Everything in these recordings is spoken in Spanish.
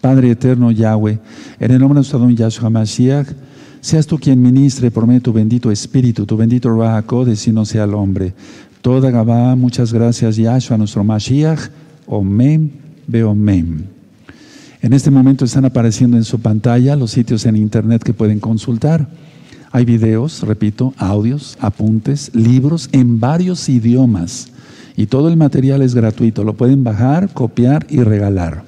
Padre eterno Yahweh, en el nombre de nuestro don Yahshua Mashiach, seas tú quien ministre por medio de tu bendito Espíritu, tu bendito Ruach y no sea el hombre. Toda Gabá, muchas gracias Yahshua, nuestro Mashiach, Omen, Beomen. En este momento están apareciendo en su pantalla los sitios en internet que pueden consultar. Hay videos, repito, audios, apuntes, libros en varios idiomas. Y todo el material es gratuito. Lo pueden bajar, copiar y regalar.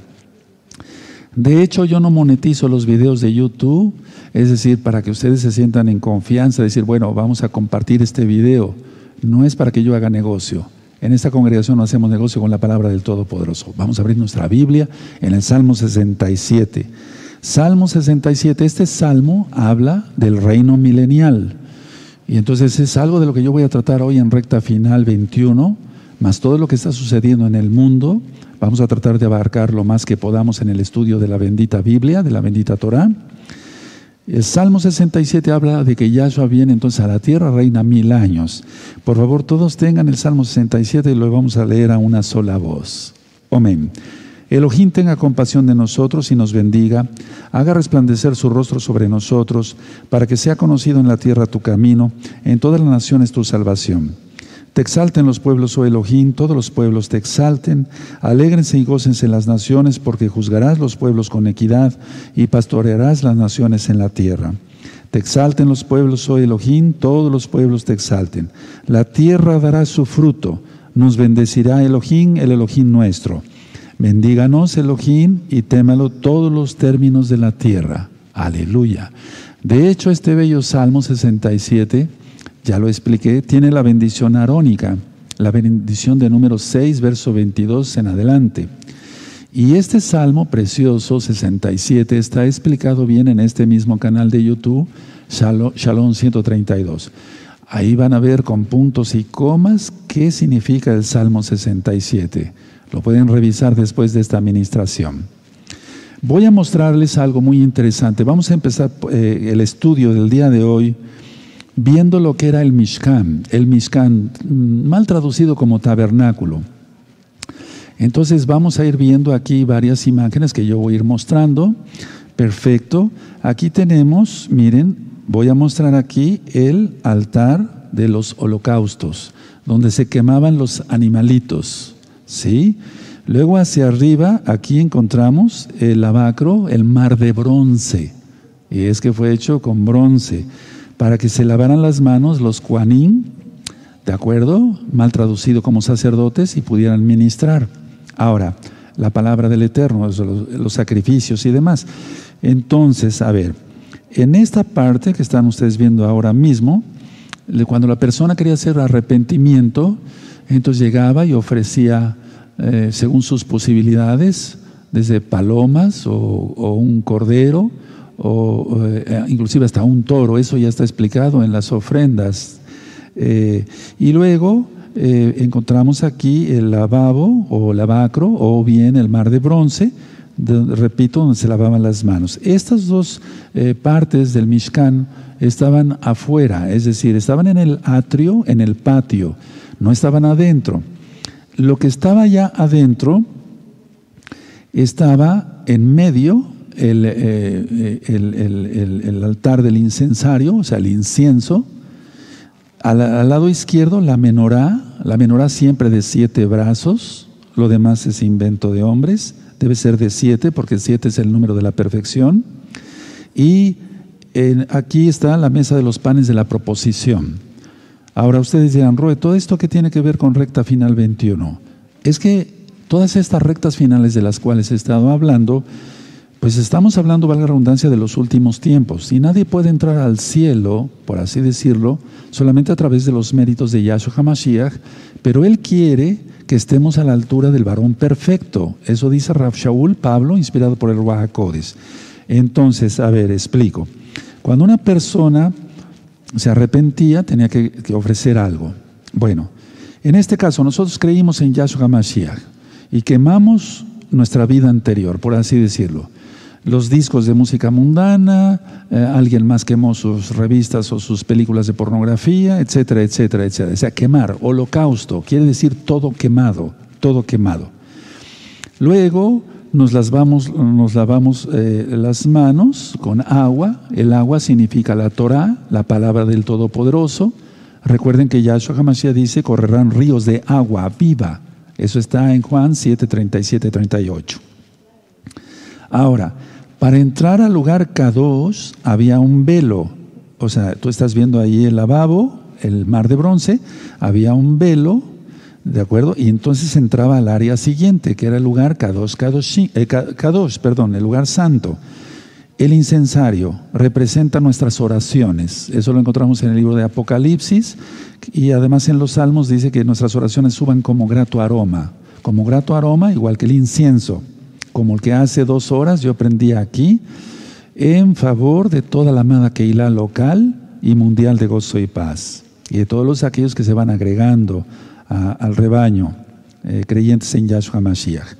De hecho, yo no monetizo los videos de YouTube, es decir, para que ustedes se sientan en confianza, decir, bueno, vamos a compartir este video. No es para que yo haga negocio. En esta congregación no hacemos negocio con la palabra del Todopoderoso. Vamos a abrir nuestra Biblia en el Salmo 67. Salmo 67, este salmo habla del reino milenial. Y entonces es algo de lo que yo voy a tratar hoy en recta final 21, más todo lo que está sucediendo en el mundo. Vamos a tratar de abarcar lo más que podamos en el estudio de la bendita Biblia, de la bendita Torah. El Salmo 67 habla de que Yahshua viene entonces a la tierra, reina mil años. Por favor, todos tengan el Salmo 67 y lo vamos a leer a una sola voz. Amén. Elohim tenga compasión de nosotros y nos bendiga, haga resplandecer su rostro sobre nosotros, para que sea conocido en la tierra tu camino, en todas las naciones tu salvación. Te exalten los pueblos, oh Elohim, todos los pueblos te exalten, alégrense y gócense las naciones, porque juzgarás los pueblos con equidad y pastorearás las naciones en la tierra. Te exalten los pueblos, oh Elohim, todos los pueblos te exalten. La tierra dará su fruto, nos bendecirá Elohim, el Elohim nuestro. Bendíganos Elohim y témalo todos los términos de la tierra. Aleluya. De hecho, este bello Salmo 67, ya lo expliqué, tiene la bendición arónica, la bendición de número 6, verso 22 en adelante. Y este Salmo precioso 67 está explicado bien en este mismo canal de YouTube, Shalom 132. Ahí van a ver con puntos y comas qué significa el Salmo 67. Lo pueden revisar después de esta administración. Voy a mostrarles algo muy interesante. Vamos a empezar eh, el estudio del día de hoy viendo lo que era el Mishkan. El Mishkan, mm, mal traducido como tabernáculo. Entonces vamos a ir viendo aquí varias imágenes que yo voy a ir mostrando. Perfecto. Aquí tenemos, miren, voy a mostrar aquí el altar de los holocaustos, donde se quemaban los animalitos. ¿sí? Luego hacia arriba, aquí encontramos el lavacro, el mar de bronce. Y es que fue hecho con bronce, para que se lavaran las manos los cuanín, ¿de acuerdo? Mal traducido como sacerdotes y pudieran ministrar. Ahora, la palabra del Eterno, los, los sacrificios y demás. Entonces, a ver, en esta parte que están ustedes viendo ahora mismo, cuando la persona quería hacer arrepentimiento, entonces llegaba y ofrecía eh, según sus posibilidades, desde palomas o, un cordero o eh, inclusive hasta un toro, eso ya está explicado en las ofrendas. Eh, y luego encontramos aquí el lavabo o lavacro o bien el mar de bronce, repito, donde se lavaban las manos. Estas dos partes del Mishkan estaban afuera, es decir, estaban en el atrio, en el patio, no estaban adentro. Lo que estaba ya adentro estaba en medio el, eh, el, altar del incensario, o sea, el incienso. Al, lado izquierdo la menorá, la menorá siempre de siete brazos, lo demás es invento de hombres, debe ser de siete porque siete es el número de la perfección. Y aquí está la mesa de los panes de la proposición. Ahora ustedes dirán, Roe, ¿todo esto qué tiene que ver con recta final 21? Es que todas estas rectas finales de las cuales he estado hablando, pues estamos hablando, valga la redundancia, de los últimos tiempos. Y nadie puede entrar al cielo, por así decirlo, solamente a través de los méritos de Yahshua HaMashiach, pero Él quiere que estemos a la altura del varón perfecto. Eso dice Rav Shaul, Pablo, inspirado por el Ruach Entonces, a ver, explico. Cuando una persona se arrepentía, tenía que, ofrecer algo. Bueno, en este caso nosotros creímos en Yahshua Mashiach y quemamos nuestra vida anterior, por así decirlo. Los discos de música mundana, eh, alguien más quemó sus revistas o sus películas de pornografía, etcétera, etcétera, etcétera. O sea, quemar, holocausto, quiere decir todo quemado, todo quemado. Luego nos, lavamos, nos lavamos eh, las manos con agua. El agua significa la Torah, la palabra del Todopoderoso. Recuerden que Yahshua HaMashiach dice, correrán ríos de agua viva. Eso está en Juan 7, 37, 38. Ahora, para entrar al lugar K2 había un velo. O sea, tú estás viendo ahí el lavabo, el mar de bronce, había un velo, ¿de acuerdo? Y entonces entraba al área siguiente, que era el lugar K2, K2, eh, K2 perdón, el lugar santo. El incensario representa nuestras oraciones. Eso lo encontramos en el libro de Apocalipsis y además en los Salmos dice que nuestras oraciones suban como grato aroma. Como grato aroma, igual que el incienso. Como el que hace dos horas yo aprendí aquí, en favor de toda la amada Keilah local y mundial de gozo y paz. Y de todos los aquellos que se van agregando al rebaño, eh, creyentes en Yahshua Mashiach.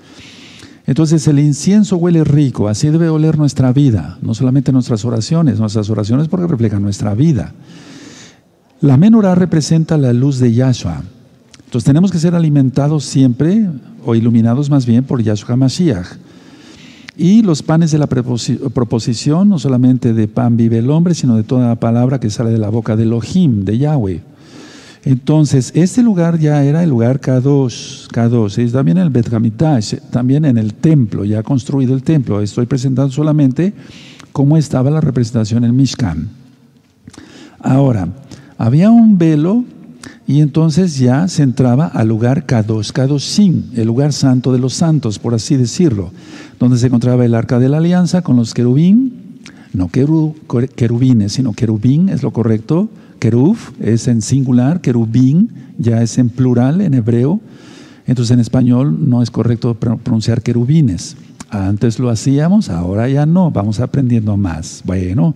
Entonces el incienso huele rico, así debe oler nuestra vida, no solamente nuestras oraciones, nuestras oraciones porque reflejan nuestra vida. La menorá representa la luz de Yahshua. Entonces tenemos que ser alimentados siempre, o iluminados más bien, por Yahshua Mashiach. Y los panes de la proposición, no solamente de pan vive el hombre, sino de toda la palabra que sale de la boca de Elohim, de Yahweh. Entonces, este lugar ya era el lugar K2, K2, es también el Bet también en el templo, ya construido el templo. Estoy presentando solamente cómo estaba la representación en Mishkan. Ahora, había un velo y entonces ya se entraba al lugar K2, K2 el lugar santo de los santos, por así decirlo, donde se encontraba el arca de la alianza con los querubín, no querubines, sino querubín es lo correcto, Querub es en singular, querubín ya es en plural en hebreo. Entonces en español no es correcto pronunciar querubines. Antes lo hacíamos, ahora ya no, vamos aprendiendo más. Bueno,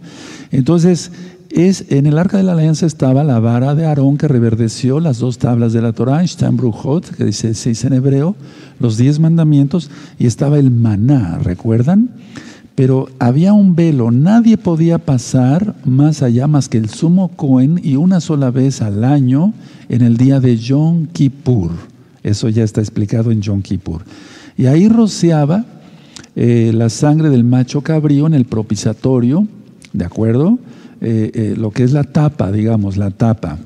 entonces es, en el arca de la alianza estaba la vara de Aarón que reverdeció las dos tablas de la Torah, Brujot, que dice, se dice en hebreo, los diez mandamientos, y estaba el maná, ¿recuerdan? pero había un velo, nadie podía pasar más allá más que el sumo Cohen y una sola vez al año en el día de Yom Kippur. Eso ya está explicado en Yom Kippur. Y ahí rociaba eh, la sangre del macho cabrío en el propiciatorio, ¿de acuerdo? Eh, eh, lo que es la tapa, digamos, la tapa.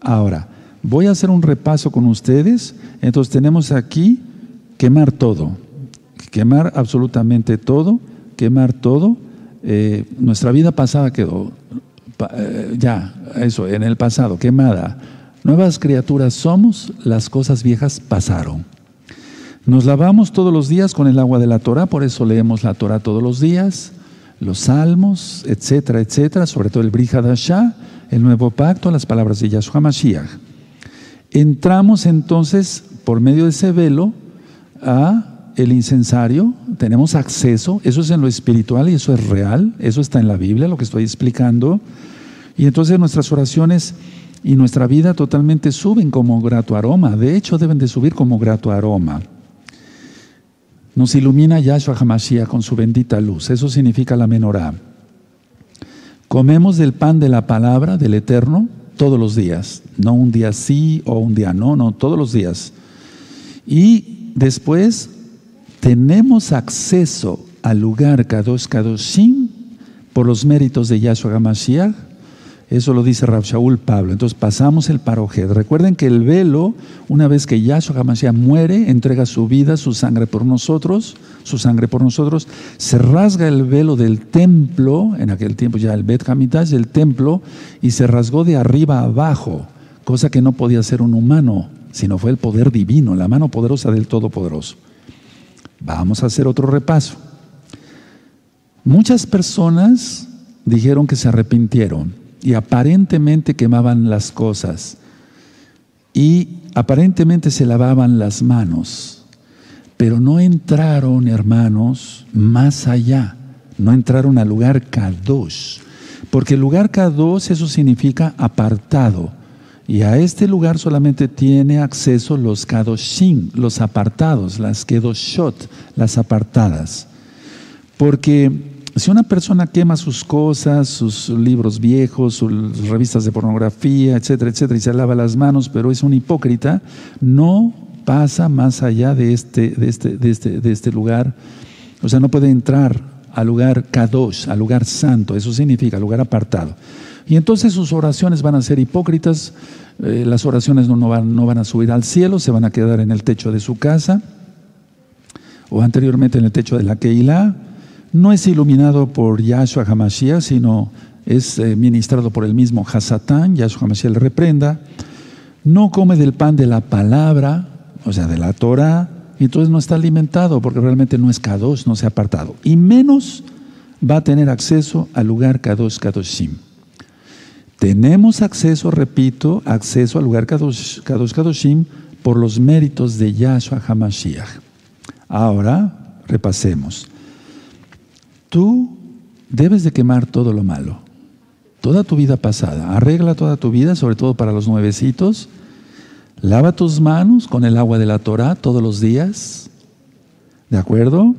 Ahora, voy a hacer un repaso con ustedes. Entonces tenemos aquí quemar todo, quemar absolutamente todo quemar todo, eh, nuestra vida pasada quedó ya, eso, en el pasado, quemada. Nuevas criaturas somos, las cosas viejas pasaron. Nos lavamos todos los días con el agua de la Torah, por eso leemos la Torah todos los días, los salmos, etcétera, etcétera, sobre todo el Brihadashah, el nuevo pacto, las palabras de Yahshua Mashiach. Entramos entonces por medio de ese velo a el incensario, tenemos acceso, eso es en lo espiritual y eso es real, eso está en la Biblia, lo que estoy explicando. Y entonces nuestras oraciones y nuestra vida totalmente suben como grato aroma, de hecho deben de subir como grato aroma. Nos ilumina Yahshua HaMashiach con su bendita luz, eso significa la menorá. Comemos del pan de la palabra del Eterno todos los días, no un día sí o un día no, no, todos los días. Y después tenemos acceso al lugar Kadosh Kadoshim por los méritos de Yahshua HaMashiach. Eso lo dice Rab Shaul Pablo. Entonces pasamos el parojed. Recuerden que el velo, una vez que Yahshua HaMashiach muere, entrega su vida, su sangre por nosotros, su sangre por nosotros, se rasga el velo del templo, en aquel tiempo ya el Bet Hamitash del templo, y se rasgó de arriba abajo, cosa que no podía ser un humano, sino fue el poder divino, la mano poderosa del Todopoderoso. Vamos a hacer otro repaso. Muchas personas dijeron que se arrepintieron y aparentemente quemaban las cosas y aparentemente se lavaban las manos, pero no entraron, hermanos, más allá, no entraron al lugar Kadosh, porque el lugar Kadosh eso significa apartado. Y a este lugar solamente tiene acceso los kadoshim, los apartados, las kedoshot, las apartadas. Porque si una persona quema sus cosas, sus libros viejos, sus revistas de pornografía, etcétera, etcétera, y se lava las manos, pero es un hipócrita, no pasa más allá de este, de este, de este, este lugar. O sea, no puede entrar al lugar Kadosh, al lugar santo. Eso significa lugar apartado. Y entonces sus oraciones van a ser hipócritas. Eh, las oraciones no, van, no van a subir al cielo, se van a quedar en el techo de su casa o anteriormente en el techo de la Keilah. No es iluminado por Yahshua Hamashiach, sino es eh, ministrado por el mismo Hasatán, Yahshua Hamashiach le reprenda no come del pan de la palabra, o sea, de la Torah, y entonces no está alimentado porque realmente no es Kadosh, no se ha apartado. Y menos va a tener acceso al lugar Kadosh Kadoshim. Tenemos acceso, repito, acceso al lugar Kadosh, Kadosh Kadoshim por los méritos de Yahshua HaMashiach. Ahora, repasemos. Tú debes de quemar todo lo malo toda tu vida pasada. Arregla toda tu vida, sobre todo para los nuevecitos. Lava tus manos con el agua de la Torah todos los días. ¿De acuerdo?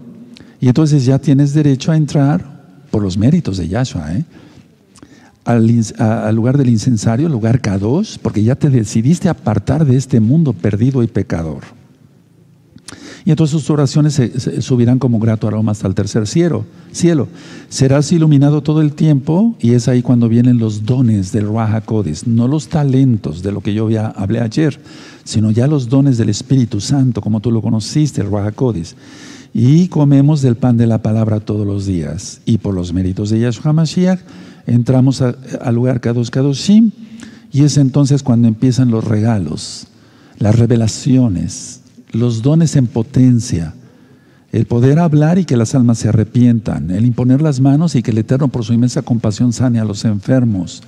Y entonces ya tienes derecho a entrar por los méritos de Yahshua, ¿eh? al, lugar del incensario, lugar Kadosh, porque ya te decidiste apartar de este mundo perdido y pecador. Y entonces sus oraciones se, subirán como grato aroma hasta el tercer cielo, cielo. Serás iluminado todo el tiempo y es ahí cuando vienen los dones del Ruach no los talentos de lo que yo hablé ayer, sino ya los dones del Espíritu Santo, como tú lo conociste, el Ruach Y comemos del pan de la palabra todos los días. Y por los méritos de Yahshua Mashiach, entramos al lugar Kadosh Kadoshim y es entonces cuando empiezan los regalos, las revelaciones, los dones en potencia, el poder hablar y que las almas se arrepientan, el imponer las manos y que el Eterno por su inmensa compasión sane a los enfermos,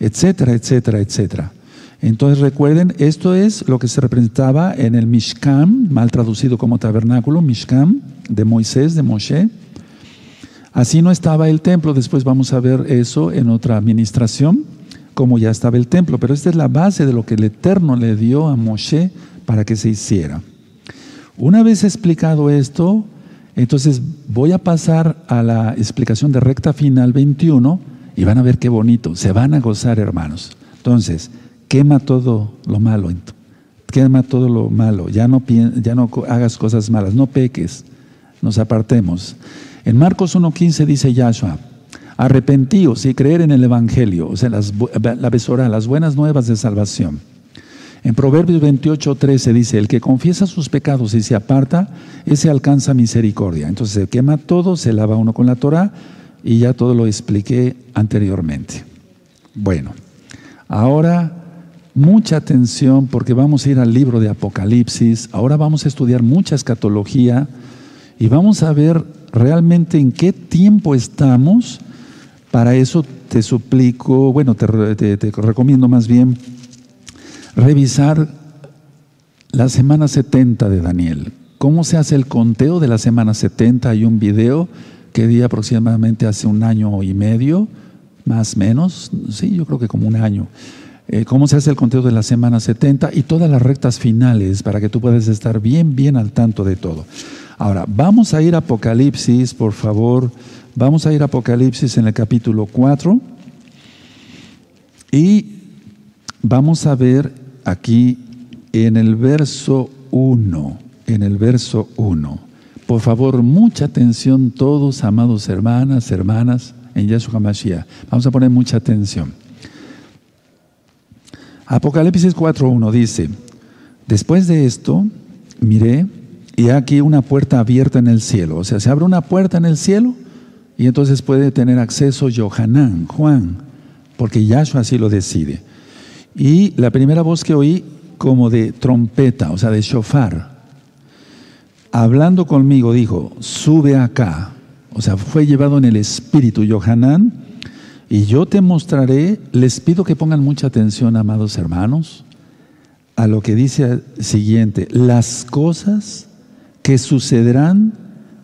etcétera, etcétera, etcétera. Entonces recuerden, esto es lo que se representaba en el Mishkan, mal traducido como tabernáculo, Mishkan de Moisés, de Moshe. Así no estaba el templo, después vamos a ver eso en otra administración, como ya estaba el templo, pero esta es la base de lo que el Eterno le dio a Moshe para que se hiciera. Una vez explicado esto, entonces voy a pasar a la explicación de recta final 21 y van a ver qué bonito, se van a gozar hermanos. Entonces, quema todo lo malo, quema todo lo malo, ya no, ya no hagas cosas malas, no peques, nos apartemos. En Marcos 1.15 dice Yahshua, arrepentíos y creer en el Evangelio, o sea, la besora, las buenas nuevas de salvación. En Proverbios 28, 13 dice, el que confiesa sus pecados y se aparta, ese alcanza misericordia. Entonces se quema todo, se lava uno con la Torah y ya todo lo expliqué anteriormente. Bueno, ahora mucha atención porque vamos a ir al libro de Apocalipsis, ahora vamos a estudiar mucha escatología y vamos a ver realmente en qué tiempo estamos. Para eso te suplico, bueno, te, te recomiendo más bien revisar la semana 70 de Daniel. ¿Cómo se hace el conteo de la semana 70? Hay un video que di aproximadamente hace un año y medio, más o menos, sí, yo creo que como un año. Eh, cómo se hace el conteo de la semana 70 y todas las rectas finales para que tú puedas estar bien, bien al tanto de todo. Ahora, vamos a ir a Apocalipsis, por favor. Vamos a ir a Apocalipsis en el capítulo 4 y vamos a ver aquí en el verso 1, en el verso 1. Por favor, mucha atención todos, amados hermanas, hermanas, en Yahshua Mashiach. Vamos a poner mucha atención. Apocalipsis 4.1 dice, después de esto, miré, y aquí una puerta abierta en el cielo. O sea, se abre una puerta en el cielo y entonces puede tener acceso Johanán, Juan, porque Yahshua así lo decide. Y la primera voz que oí como de trompeta, o sea, de shofar, hablando conmigo, dijo, sube acá. O sea, fue llevado en el espíritu Yohanan, y yo te mostraré, les pido que pongan mucha atención, amados hermanos, a lo que dice siguiente, las cosas que sucederán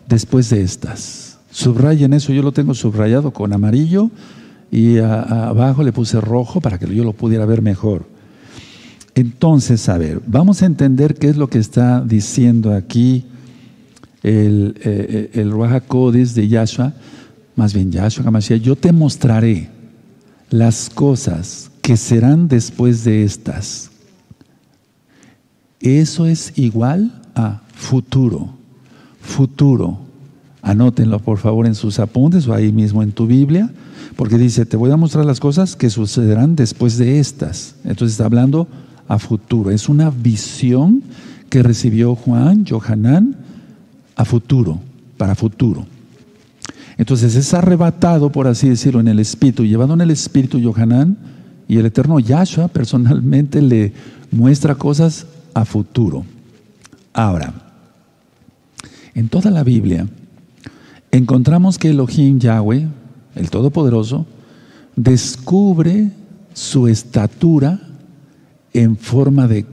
después de estas. Subrayen eso, yo lo tengo subrayado con amarillo y abajo le puse rojo para que yo lo pudiera ver mejor. Entonces, a ver, vamos a entender qué es lo que está diciendo aquí el, eh, eh el de Yahshua, más bien Yahshua Hamashiach, yo te mostraré las cosas que serán después de estas. Eso es igual a futuro. Futuro. Anótenlo por favor en sus apuntes o ahí mismo en tu Biblia, porque dice, te voy a mostrar las cosas que sucederán después de estas. Entonces está hablando a futuro. Es una visión que recibió Juan, Johanán, a futuro, para futuro. Entonces es arrebatado, por así decirlo, en el espíritu, llevado en el espíritu Johanán, y el eterno Yahshua personalmente le muestra cosas a futuro. Ahora, en toda la Biblia encontramos que Elohim Yahweh, el Todopoderoso, descubre su estatura en forma de,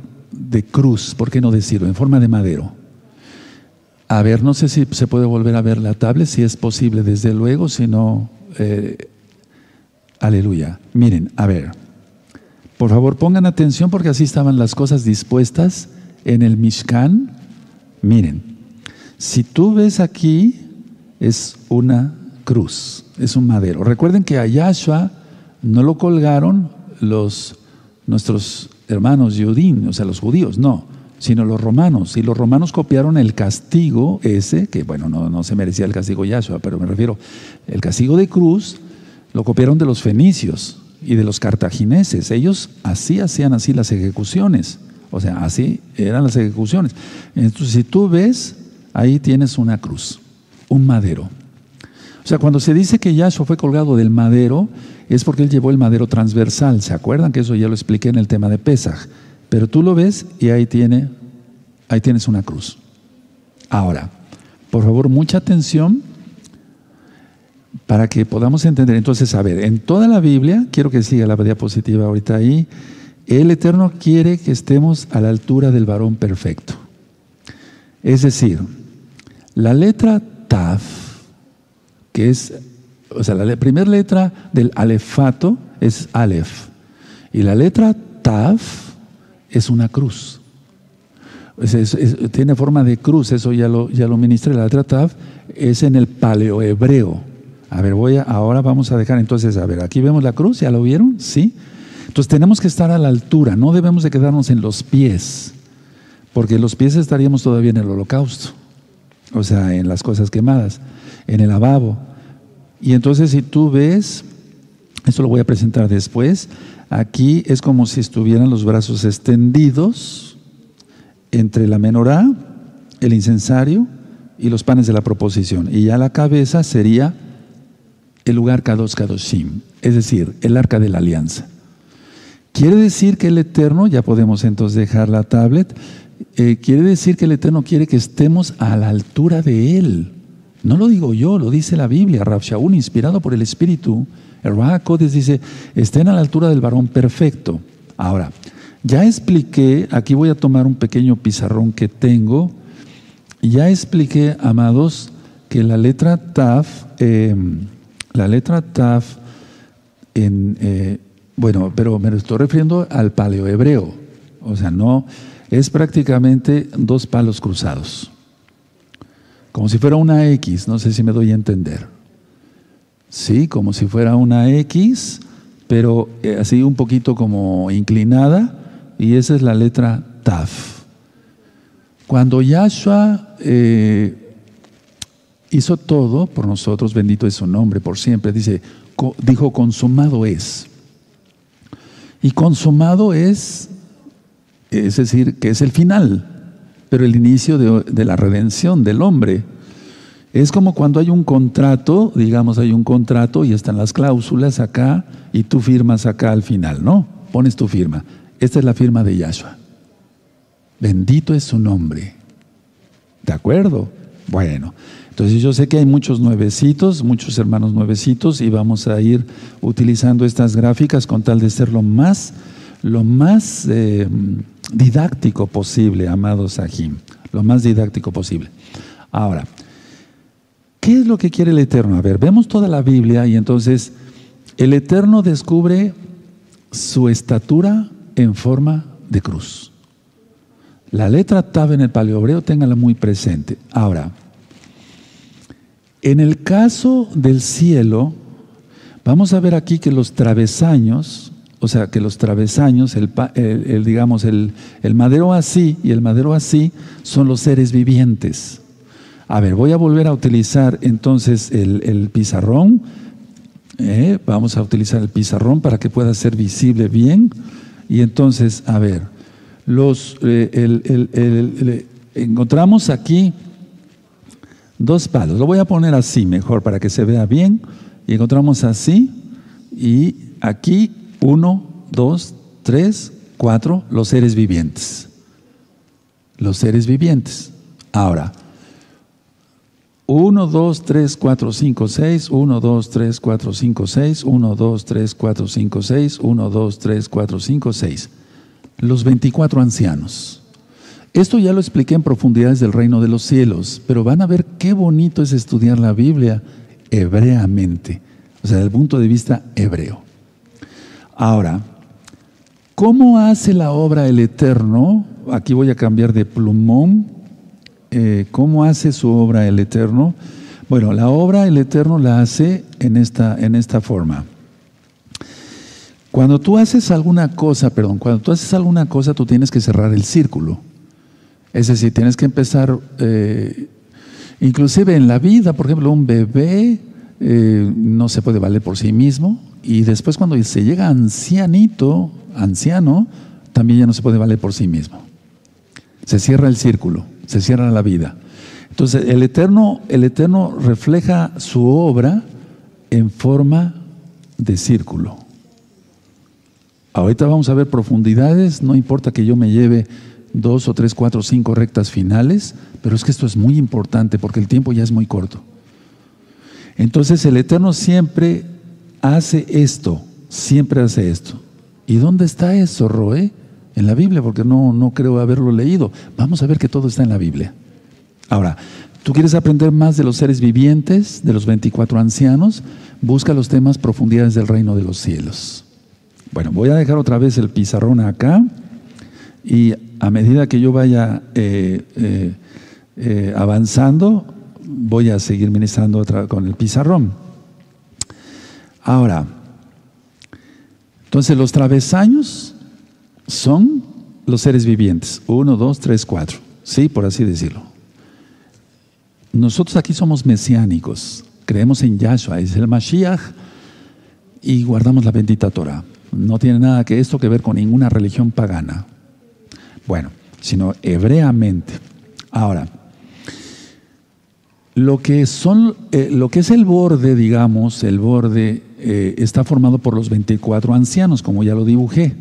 cruz, ¿por qué no decirlo? En forma de madero. A ver, no sé si se puede volver a ver la tablet, si es posible, desde luego, si no, eh, aleluya. Miren, a ver, por favor pongan atención porque así estaban las cosas dispuestas en el Mishkan. Miren, si tú ves aquí, es una cruz, es un madero. Recuerden que a Yahshua no lo colgaron los, nuestros hermanos Yudín, o sea, los judíos, no, sino los romanos. Y los romanos copiaron el castigo ese, que bueno, no, no se merecía el castigo Yahshua, pero me refiero, el castigo de cruz lo copiaron de los fenicios y de los cartagineses. Ellos así hacían así las ejecuciones. O sea, así eran las ejecuciones. Entonces, si tú ves, ahí tienes una cruz, un madero. O sea, cuando se dice que Yahshua fue colgado del madero, es porque él llevó el madero transversal. ¿Se acuerdan que eso ya lo expliqué en el tema de Pesaj? Pero tú lo ves y ahí tiene, ahí tienes una cruz. Ahora, por favor, mucha atención para que podamos entender. Entonces, a ver, en toda la Biblia, quiero que siga la diapositiva ahorita ahí, el Eterno quiere que estemos a la altura del varón perfecto. Es decir, la letra Taf que es, o sea, la primera letra del alefato es Aleph. Y la letra Taf es una cruz. tiene forma de cruz, eso ya lo, ya lo ministré. La letra Taf es en el paleohebreo. A ver, voy a, ahora vamos a dejar entonces, a ver, aquí vemos la cruz, ¿ya lo vieron? Sí. Entonces tenemos que estar a la altura, no debemos de quedarnos en los pies, porque los pies estaríamos todavía en el holocausto, o sea, en las cosas quemadas, en el lavabo. Y entonces si tú ves, esto lo voy a presentar después, aquí es como si estuvieran los brazos extendidos entre la menorá, el incensario y los panes de la proposición. Y ya la cabeza sería el lugar Kadosh Kadoshim, es decir, el arca de la alianza. Quiere decir que el Eterno, ya podemos entonces dejar la tablet, eh, quiere decir que el Eterno quiere que estemos a la altura de Él. No lo digo yo, lo dice la Biblia. Rav Shaul, inspirado por el Espíritu, el Kodes dice, estén a la altura del varón perfecto. Ahora, ya expliqué, aquí voy a tomar un pequeño pizarrón que tengo, ya expliqué, amados, que la letra Taf, em, la letra Taf, en, eh, bueno, pero me estoy refiriendo al paleohebreo, o sea, no, es prácticamente dos palos cruzados como si fuera una X, no sé si me doy a entender. Sí, como si fuera una X, pero eh, así un poquito como inclinada, y esa es la letra Taf. Cuando Yahshua eh, hizo todo por nosotros, bendito es su nombre por siempre, dice, dijo, consumado es. Y consumado es, es decir, que es el final pero el inicio de, la redención del hombre. Es como cuando hay un contrato, digamos, hay un contrato y están las cláusulas acá y tú firmas acá al final, ¿no? Pones tu firma. Esta es la firma de Yahshua. Bendito es su nombre. ¿De acuerdo? Bueno, entonces yo sé que hay muchos nuevecitos, muchos hermanos nuevecitos y vamos a ir utilizando estas gráficas con tal de ser lo más, lo más eh, didáctico posible, amados Sahim, lo más didáctico posible. Ahora, ¿qué es lo que quiere el Eterno? A ver, vemos toda la Biblia y entonces el Eterno descubre su estatura en forma de cruz. La letra Tav en el paleobreo, téngala muy presente. Ahora, en el caso del cielo, vamos a ver aquí que los travesaños o sea, que los travesaños, el, digamos, el, madero así y el madero así son los seres vivientes. A ver, voy a volver a utilizar entonces el, pizarrón. ¿eh? vamos a utilizar el pizarrón para que pueda ser visible bien. Y entonces, a ver, los, eh, encontramos aquí dos palos. Lo voy a poner así mejor para que se vea bien. Y encontramos así y aquí uno, dos, tres, cuatro, los seres vivientes. Los seres vivientes. Ahora, uno, dos, tres, cuatro, cinco, seis, uno, dos, tres, cuatro, cinco, seis, uno, dos, tres, cuatro, cinco, seis, uno, dos, tres, cuatro, cinco, seis. Los 24 ancianos. Esto ya lo expliqué en profundidades del reino de los cielos, pero van a ver qué bonito es estudiar la Biblia hebreamente, o sea, desde el punto de vista hebreo. Ahora, ¿cómo hace la obra el Eterno? Aquí voy a cambiar de plumón. Eh, ¿Cómo hace su obra el Eterno? Bueno, la obra el Eterno la hace en esta, en esta forma. Cuando tú haces alguna cosa, perdón, cuando tú haces alguna cosa, tú tienes que cerrar el círculo. Es decir, tienes que empezar, eh, inclusive en la vida, por ejemplo, un bebé eh, no se puede valer por sí mismo, y después cuando se llega ancianito, anciano, también ya no se puede valer por sí mismo. Se cierra el círculo, se cierra la vida. Entonces, el Eterno, el Eterno refleja su obra en forma de círculo. Ahorita vamos a ver profundidades, no importa que yo me lleve dos o tres, cuatro, cinco rectas finales, pero es que esto es muy importante porque el tiempo ya es muy corto. Entonces el Eterno siempre hace esto, siempre hace esto. ¿Y dónde está eso, Roe? En la Biblia, porque no, no creo haberlo leído. Vamos a ver que todo está en la Biblia. Ahora, ¿tú quieres aprender más de los seres vivientes, de los 24 ancianos? Busca los temas profundidades del reino de los cielos. Bueno, voy a dejar otra vez el pizarrón acá y a medida que yo vaya eh, eh, eh, avanzando, voy a seguir ministrando otra, con el pizarrón. Ahora, entonces los travesaños son los seres vivientes. Uno, dos, tres, cuatro. Sí, por así decirlo. Nosotros aquí somos mesiánicos. Creemos en Yahshua, es el Mashiach y guardamos la bendita Torah. No tiene nada que esto que ver con ninguna religión pagana. Bueno, sino hebreamente. Ahora, lo que, son, eh, lo que es el borde, digamos, el borde eh, está formado por los 24 ancianos, como ya lo dibujé.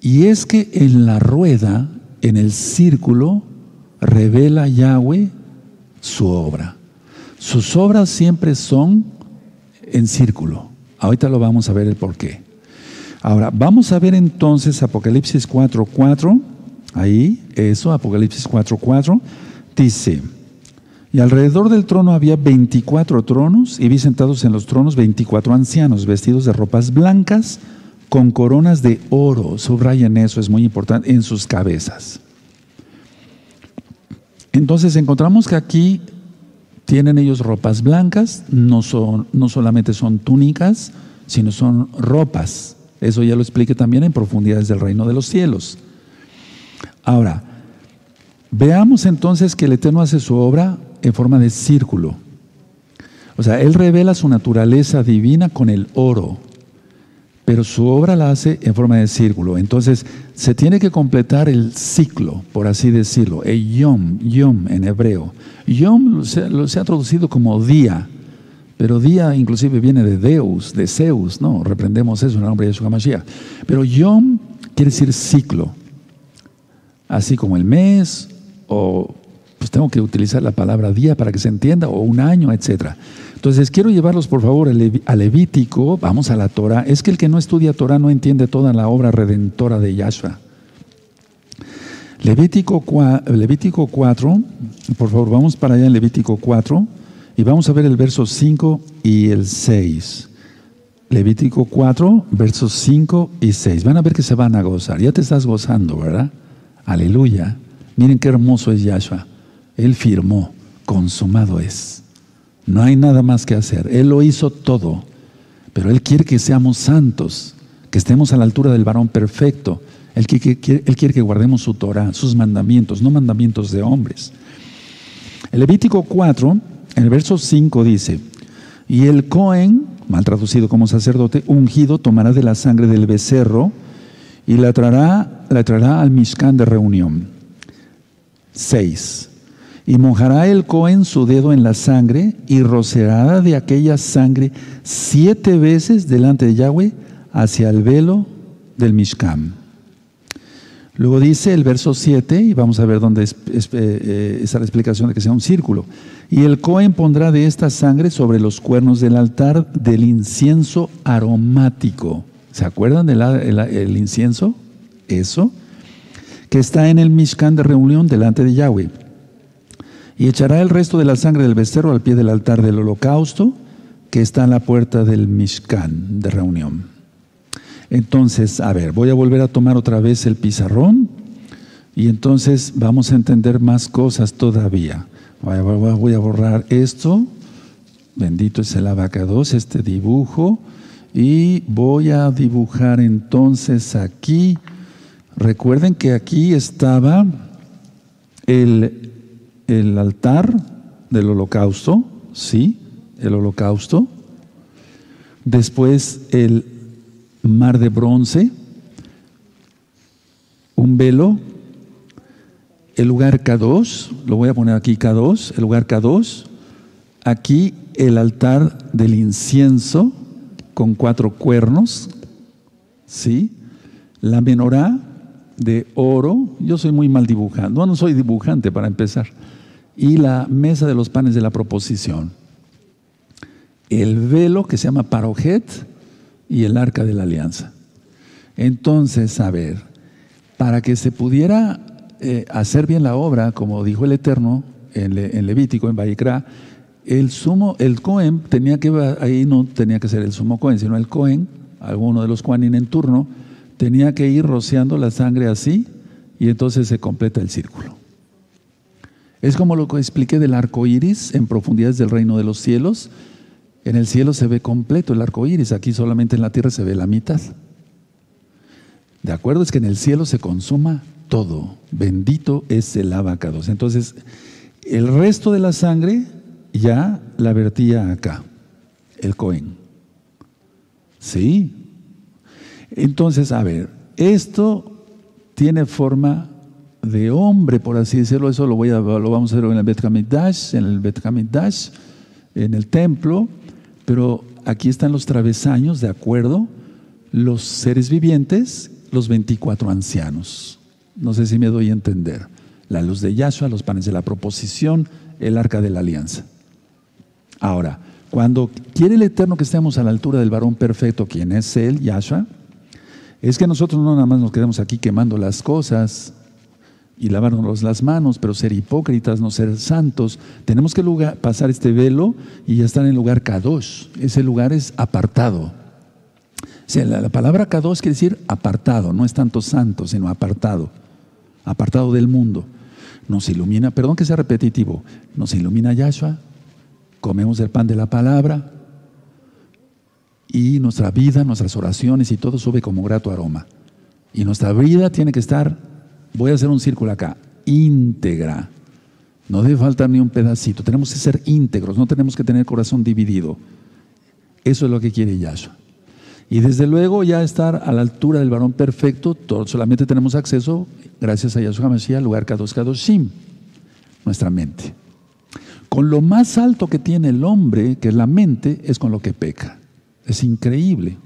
Y es que en la rueda, en el círculo, revela Yahweh su obra. Sus obras siempre son en círculo. Ahorita lo vamos a ver el por qué. Ahora, vamos a ver entonces Apocalipsis 4.4. Ahí, eso, Apocalipsis 4.4. Dice, y alrededor del trono había 24 tronos y vi sentados en los tronos 24 ancianos vestidos de ropas blancas con coronas de oro. Subrayen eso, es muy importante, en sus cabezas. Entonces encontramos que aquí tienen ellos ropas blancas, no, son, no solamente son túnicas, sino son ropas. Eso ya lo expliqué también en profundidades del reino de los cielos. Ahora, veamos entonces que el Eterno hace su obra en forma de círculo. O sea, Él revela su naturaleza divina con el oro, pero su obra la hace en forma de círculo. Entonces, se tiene que completar el ciclo, por así decirlo, el yom, yom en hebreo. Yom se, se ha traducido como día, pero día inclusive viene de Deus, de Zeus, ¿no? Reprendemos eso en el nombre de Yeshua Mashiach. Pero yom quiere decir ciclo, así como el mes o pues tengo que utilizar la palabra día para que se entienda, o un año, etc. Entonces, quiero llevarlos, por favor, a Levítico, vamos a la Torah. Es que el que no estudia Torah no entiende toda la obra redentora de Yahshua. Levítico, Levítico 4, por favor, vamos para allá en Levítico 4 y vamos a ver el verso 5 y el 6. Levítico 4, versos 5 y 6. Van a ver que se van a gozar. Ya te estás gozando, ¿verdad? Aleluya. Miren qué hermoso es Yahshua. Él firmó, consumado es. No hay nada más que hacer. Él lo hizo todo, pero Él quiere que seamos santos. que estemos a la altura del varón perfecto. Él quiere, quiere que guardemos su Torah, sus mandamientos, no mandamientos de hombres. El Levítico 4, en el verso 5 dice, y el Cohen, mal traducido como sacerdote, ungido, tomará de la sangre del becerro y la traerá, la traerá al Mishkan de reunión. 6. Y mojará el Cohen su dedo en la sangre y rociará de aquella sangre siete veces delante de Yahweh hacia el velo del Mishkan. Luego dice el verso 7, y vamos a ver dónde es, eh, la explicación de que sea un círculo. Y el Cohen pondrá de esta sangre sobre los cuernos del altar del incienso aromático. ¿Se acuerdan del incienso? Eso. Que está en el Mishkan de reunión delante de Yahweh. Y echará el resto de la sangre del becerro al pie del altar del holocausto que está en la puerta del Mishkan de reunión. Entonces, a ver, voy a volver a tomar otra vez el pizarrón y entonces vamos a entender más cosas todavía. Voy a borrar esto. Bendito es el abacados, este dibujo. Y voy a dibujar entonces aquí. Recuerden que aquí estaba el, el altar del holocausto, ¿sí? El holocausto. Después el mar de bronce, un velo, el lugar K2, lo voy a poner aquí K2, el lugar K2, aquí el altar del incienso con cuatro cuernos, ¿sí? La menorá de oro, yo soy muy mal dibujante, no, no soy dibujante para empezar, y la mesa de los panes de la proposición. El velo que se llama parojet, y el arca de la alianza. Entonces, a ver, para que se pudiera eh, hacer bien la obra, como dijo el Eterno en, Levítico, en Baikra, el sumo, el Cohen tenía que, ahí no tenía que ser el sumo Cohen, sino el Cohen, alguno de los Juanin en turno, tenía que ir rociando la sangre así y entonces se completa el círculo. Es como lo que expliqué del arco iris en profundidades del reino de los cielos, en el cielo se ve completo el arco iris, aquí solamente en la tierra se ve la mitad. ¿De acuerdo? Es que en el cielo se consuma todo. Bendito es el abacados. Entonces, el resto de la sangre ya la vertía acá, el Cohen. ¿Sí? Entonces, a ver, esto tiene forma de hombre, por así decirlo. Eso lo, voy a, lo vamos a ver en el Bet en el Bet en el templo pero aquí están los travesaños, de acuerdo, los seres vivientes, los 24 ancianos. No sé si me doy a entender. La luz de Yahshua, los panes de la proposición, el arca de la alianza. Ahora, cuando quiere el Eterno que estemos a la altura del varón perfecto, quien es Él, Yahshua, es que nosotros no nada más nos quedemos aquí quemando las cosas, y lavarnos las manos, pero ser hipócritas, no ser santos. Tenemos que pasar este velo y ya estar en el lugar Kadosh. Ese lugar es apartado. la, palabra Kadosh quiere decir apartado, no es tanto santo, sino apartado. Apartado del mundo. Nos ilumina, perdón que sea repetitivo, nos ilumina Yahshua, comemos el pan de la palabra y nuestra vida, nuestras oraciones y todo sube como grato aroma. Y nuestra vida tiene que estar voy a hacer un círculo acá, íntegra. No debe faltar ni un pedacito. Tenemos que ser íntegros, no tenemos que tener corazón dividido. Eso es lo que quiere Yahshua. Y desde luego ya estar a la altura del varón perfecto, solamente tenemos acceso, gracias a Yahshua Mashiach, al lugar Kadosh Kadoshim, nuestra mente. Con lo más alto que tiene el hombre, que es la mente, es con lo que peca. Es increíble.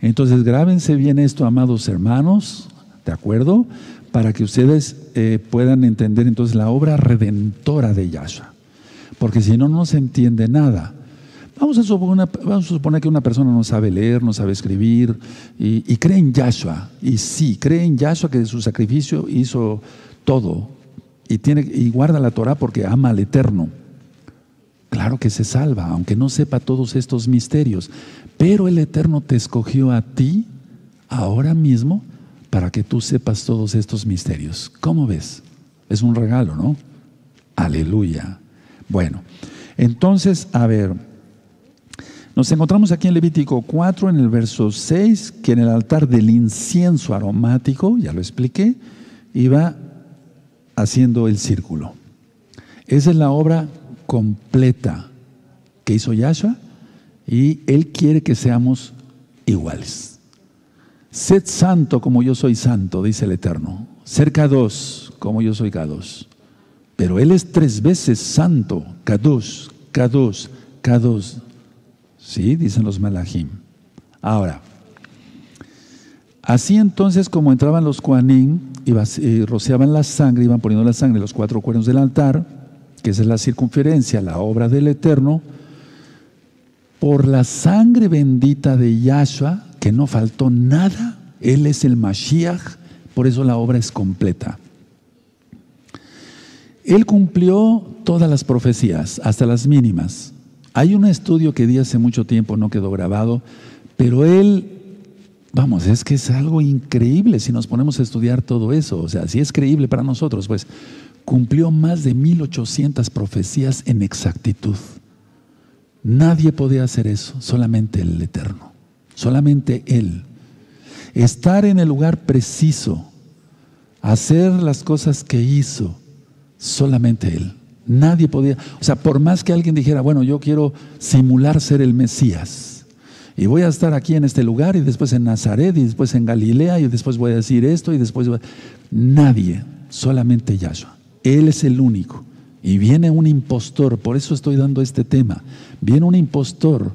Entonces grábense bien esto, amados hermanos, ¿de acuerdo? Para que ustedes eh, puedan entender entonces la obra redentora de Yahshua. Porque si no, no se entiende nada. Vamos a, suponer, que una persona no sabe leer, no sabe escribir y, cree en Yahshua. Y sí, cree en Yahshua que de su sacrificio hizo todo y, tiene, y guarda la Torah porque ama al Eterno. Claro que se salva, aunque no sepa todos estos misterios. Pero el Eterno te escogió a ti ahora mismo para que tú sepas todos estos misterios. ¿Cómo ves? Es un regalo, ¿no? Aleluya. Bueno, entonces, a ver, Nos encontramos aquí en Levítico 4, en el verso 6, que en el altar del incienso aromático, ya lo expliqué, iba haciendo el círculo. Esa es la obra completa que hizo Yahshua y Él quiere que seamos iguales. Sed santo como yo soy santo, dice el Eterno. Ser dos como yo soy dos Pero Él es tres veces santo, Kadosh, Kadosh, Kadosh. Sí, dicen los Malachim. Ahora, así entonces como entraban los Koanim y rociaban la sangre, iban poniendo la sangre en los cuatro cuernos del altar, que esa es la circunferencia, la obra del Eterno, por la sangre bendita de Yahshua, que no faltó nada, Él es el Mashiach, por eso la obra es completa. Él cumplió todas las profecías, hasta las mínimas. Hay un estudio que di hace mucho tiempo, no quedó grabado, pero él, vamos, es que es algo increíble si nos ponemos a estudiar todo eso. O sea, si es creíble para nosotros, pues cumplió más de 1800 profecías en exactitud. Nadie podía hacer eso, solamente el Eterno, solamente Él. Estar en el lugar preciso, hacer las cosas que hizo, solamente Él. Nadie podía, o sea, por más que alguien dijera, bueno, yo quiero simular ser el Mesías, y voy a estar aquí en este lugar, y después en Nazaret, y después en Galilea, y después voy a decir esto, y después... Nadie, solamente Yahshua. Él es el único. Y viene un impostor, por eso estoy dando este tema. Viene un impostor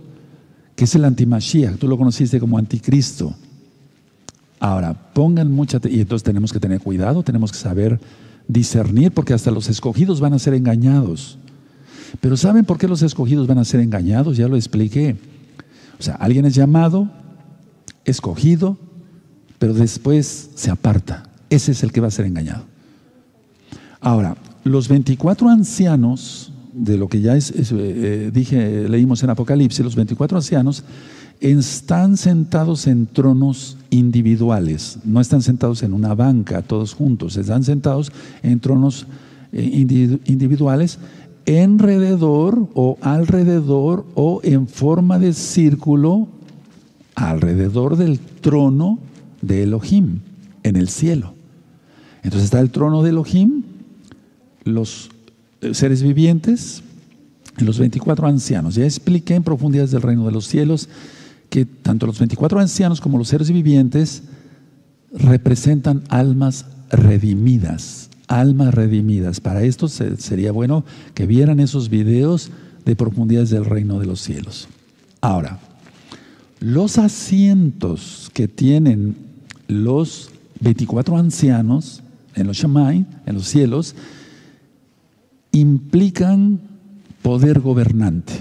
que es el antimashiach, tú lo conociste como anticristo. Ahora, pongan mucha... Y entonces tenemos que tener cuidado, tenemos que saber discernir, porque hasta los escogidos van a ser engañados. Pero ¿saben por qué los escogidos van a ser engañados? Ya lo expliqué. O sea, alguien es llamado, escogido, pero después se aparta. Ese es el que va a ser engañado. Ahora, los 24 ancianos, de lo que ya eh, dije, leímos en Apocalipsis, los 24 ancianos están sentados en tronos individuales, no están sentados en una banca todos juntos, están sentados en tronos eh, individuales alrededor o alrededor o en forma de círculo alrededor del trono de Elohim en el cielo. Entonces está el trono de Elohim los seres vivientes los 24 ancianos. Ya expliqué en profundidades del reino de los cielos que tanto los 24 ancianos como los seres vivientes representan almas redimidas, almas redimidas. Para esto sería bueno que vieran esos videos de profundidades del reino de los cielos. Ahora, los asientos que tienen los 24 ancianos en los Shamay, en los cielos, implican poder gobernante.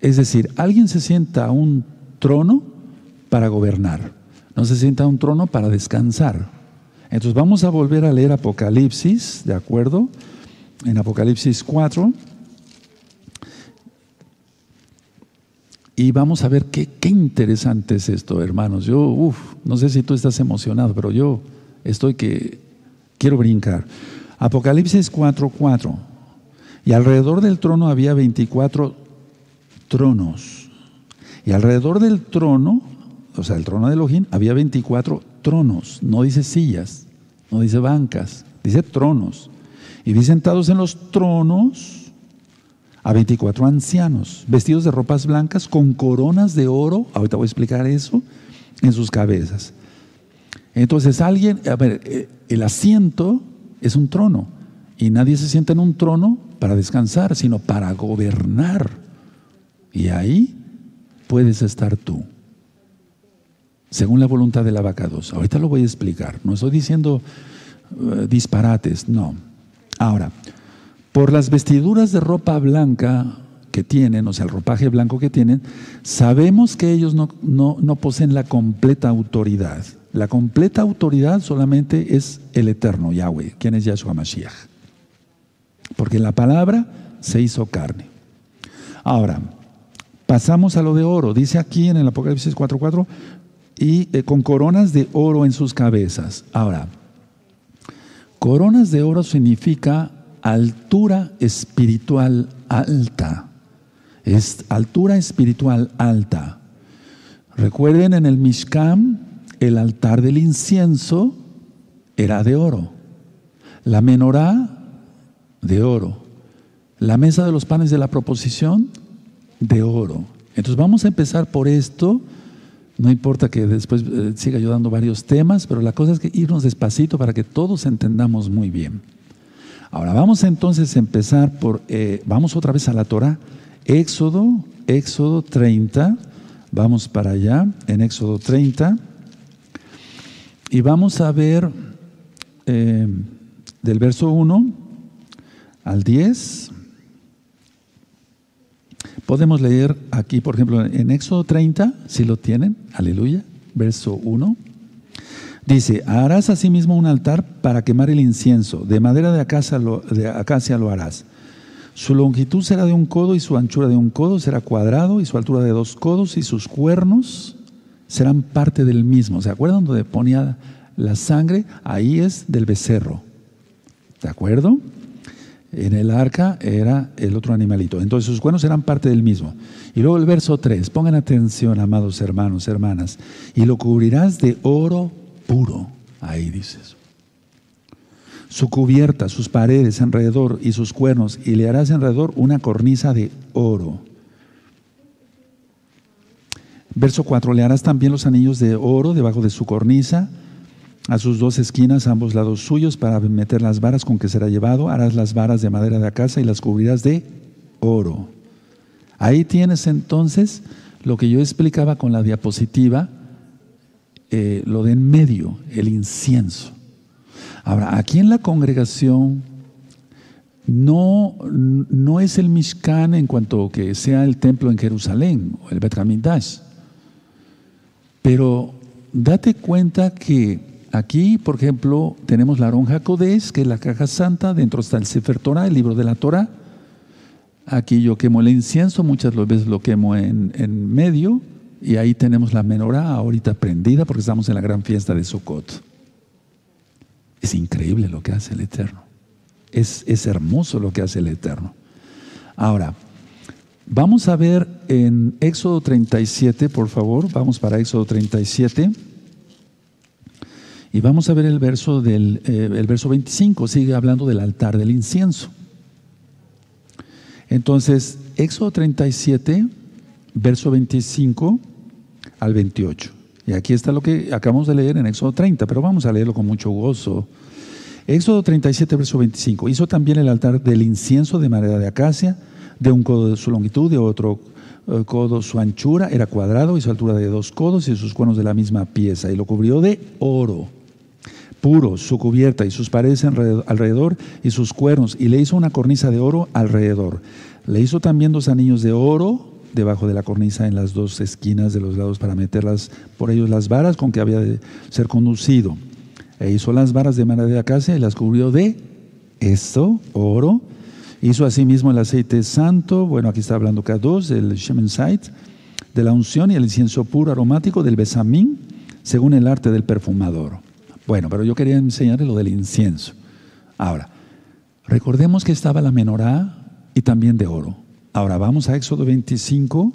Es decir, alguien se sienta a un trono para gobernar, no se sienta a un trono para descansar. Entonces vamos a volver a leer Apocalipsis, ¿de acuerdo? En Apocalipsis 4. Y vamos a ver qué, qué interesante es esto, hermanos. Yo, uff, no sé si tú estás emocionado, pero yo estoy que quiero brincar. Apocalipsis 4, 4. Y alrededor del trono había 24 tronos. Y alrededor del trono, o sea, el trono de Elohim, había 24 tronos. No dice sillas, no dice bancas, dice tronos. Y vi sentados en los tronos a 24 ancianos, vestidos de ropas blancas, con coronas de oro, ahorita voy a explicar eso, en sus cabezas. Entonces alguien, a ver, eh, el asiento es un trono. Y nadie se sienta en un trono para descansar, sino para gobernar. Y ahí puedes estar tú, según la voluntad del abacados. Ahorita lo voy a explicar. No estoy diciendo eh, disparates, no. Ahora, por las vestiduras de ropa blanca que tienen, o sea, el ropaje blanco que tienen, sabemos que ellos no, no poseen la completa autoridad. La completa autoridad solamente es el eterno Yahweh, quien es Yahshua Mashiach porque la palabra se hizo carne. Ahora, pasamos a lo de oro. Dice aquí en el Apocalipsis 4.4, y eh, con coronas de oro en sus cabezas. Ahora, coronas de oro significa altura espiritual alta. Es altura espiritual alta. Recuerden en el Mishkan, el altar del incienso era de oro. La menorá de oro. La mesa de los panes de la proposición de oro. Entonces vamos a empezar por esto. No importa que después eh, siga yo dando varios temas, pero la cosa es que irnos despacito para que todos entendamos muy bien. Ahora vamos entonces a empezar por, eh, vamos otra vez a la Torah. Éxodo, Éxodo 30, vamos para allá, en Éxodo 30, y vamos a ver eh, del verso 1 al 10. Podemos leer aquí, por ejemplo, en Éxodo 30, si lo tienen, aleluya, verso 1. Dice, harás asimismo un altar para quemar el incienso, de madera de acacia, lo, harás. Su longitud será de un codo y su anchura de un codo será cuadrado y su altura de dos codos y sus cuernos serán parte del mismo. ¿Se acuerdan donde ponía la sangre? Ahí es del becerro. ¿De acuerdo? En el arca era el otro animalito. Entonces sus cuernos eran parte del mismo. Y luego el verso 3, pongan atención, amados hermanos, hermanas, y lo cubrirás de oro puro. Ahí dices. Su cubierta, sus paredes alrededor y sus cuernos, y le harás alrededor una cornisa de oro. Verso 4, le harás también los anillos de oro debajo de su cornisa a sus dos esquinas, ambos lados suyos, para meter las varas con que será llevado. Harás las varas de madera de casa y las cubrirás de oro. Ahí tienes entonces lo que yo explicaba con la diapositiva, eh, lo de en medio, el incienso. Ahora, aquí en la congregación no, no es el Mishkan en cuanto que sea el templo en Jerusalén o el Bet pero date cuenta que Aquí, por ejemplo, tenemos la Aron Kodesh, que es la caja santa, dentro está el Sefer Torah, el libro de la Torah. Aquí yo quemo el incienso, muchas veces lo quemo en, en medio, y ahí tenemos la menorá ahorita prendida porque estamos en la gran fiesta de Sukkot. Es increíble lo que hace el Eterno. Es, es hermoso lo que hace el Eterno. Ahora, vamos a ver en Éxodo 37, por favor, vamos para Éxodo 37. Y vamos a ver el verso, del, eh, verso 25, sigue hablando del altar del incienso. Entonces, Éxodo 37, verso 25 al 28. Y aquí está lo que acabamos de leer en Éxodo 30, pero vamos a leerlo con mucho gozo. Éxodo 37, verso 25. Hizo también el altar del incienso de madera de acacia, de un codo de su longitud, de otro eh, codo su anchura, era cuadrado y su altura de dos codos y sus cuernos de la misma pieza, y lo cubrió de oro puro, su cubierta y sus paredes alrededor y sus cuernos, y le hizo una cornisa de oro alrededor. Le hizo también dos anillos de oro debajo de la cornisa en las dos esquinas de los lados para meterlas por ellos las varas con que había de ser conducido. E hizo las varas de madera de acacia y las cubrió de esto, oro. Hizo asimismo el aceite santo, bueno, aquí está hablando K2, el Shemensait, de la unción y el incienso puro aromático del besamín, según el arte del perfumador. Bueno, pero yo quería enseñarle lo del incienso. Ahora, recordemos que estaba la menorá y también de oro. Ahora vamos a Éxodo 25.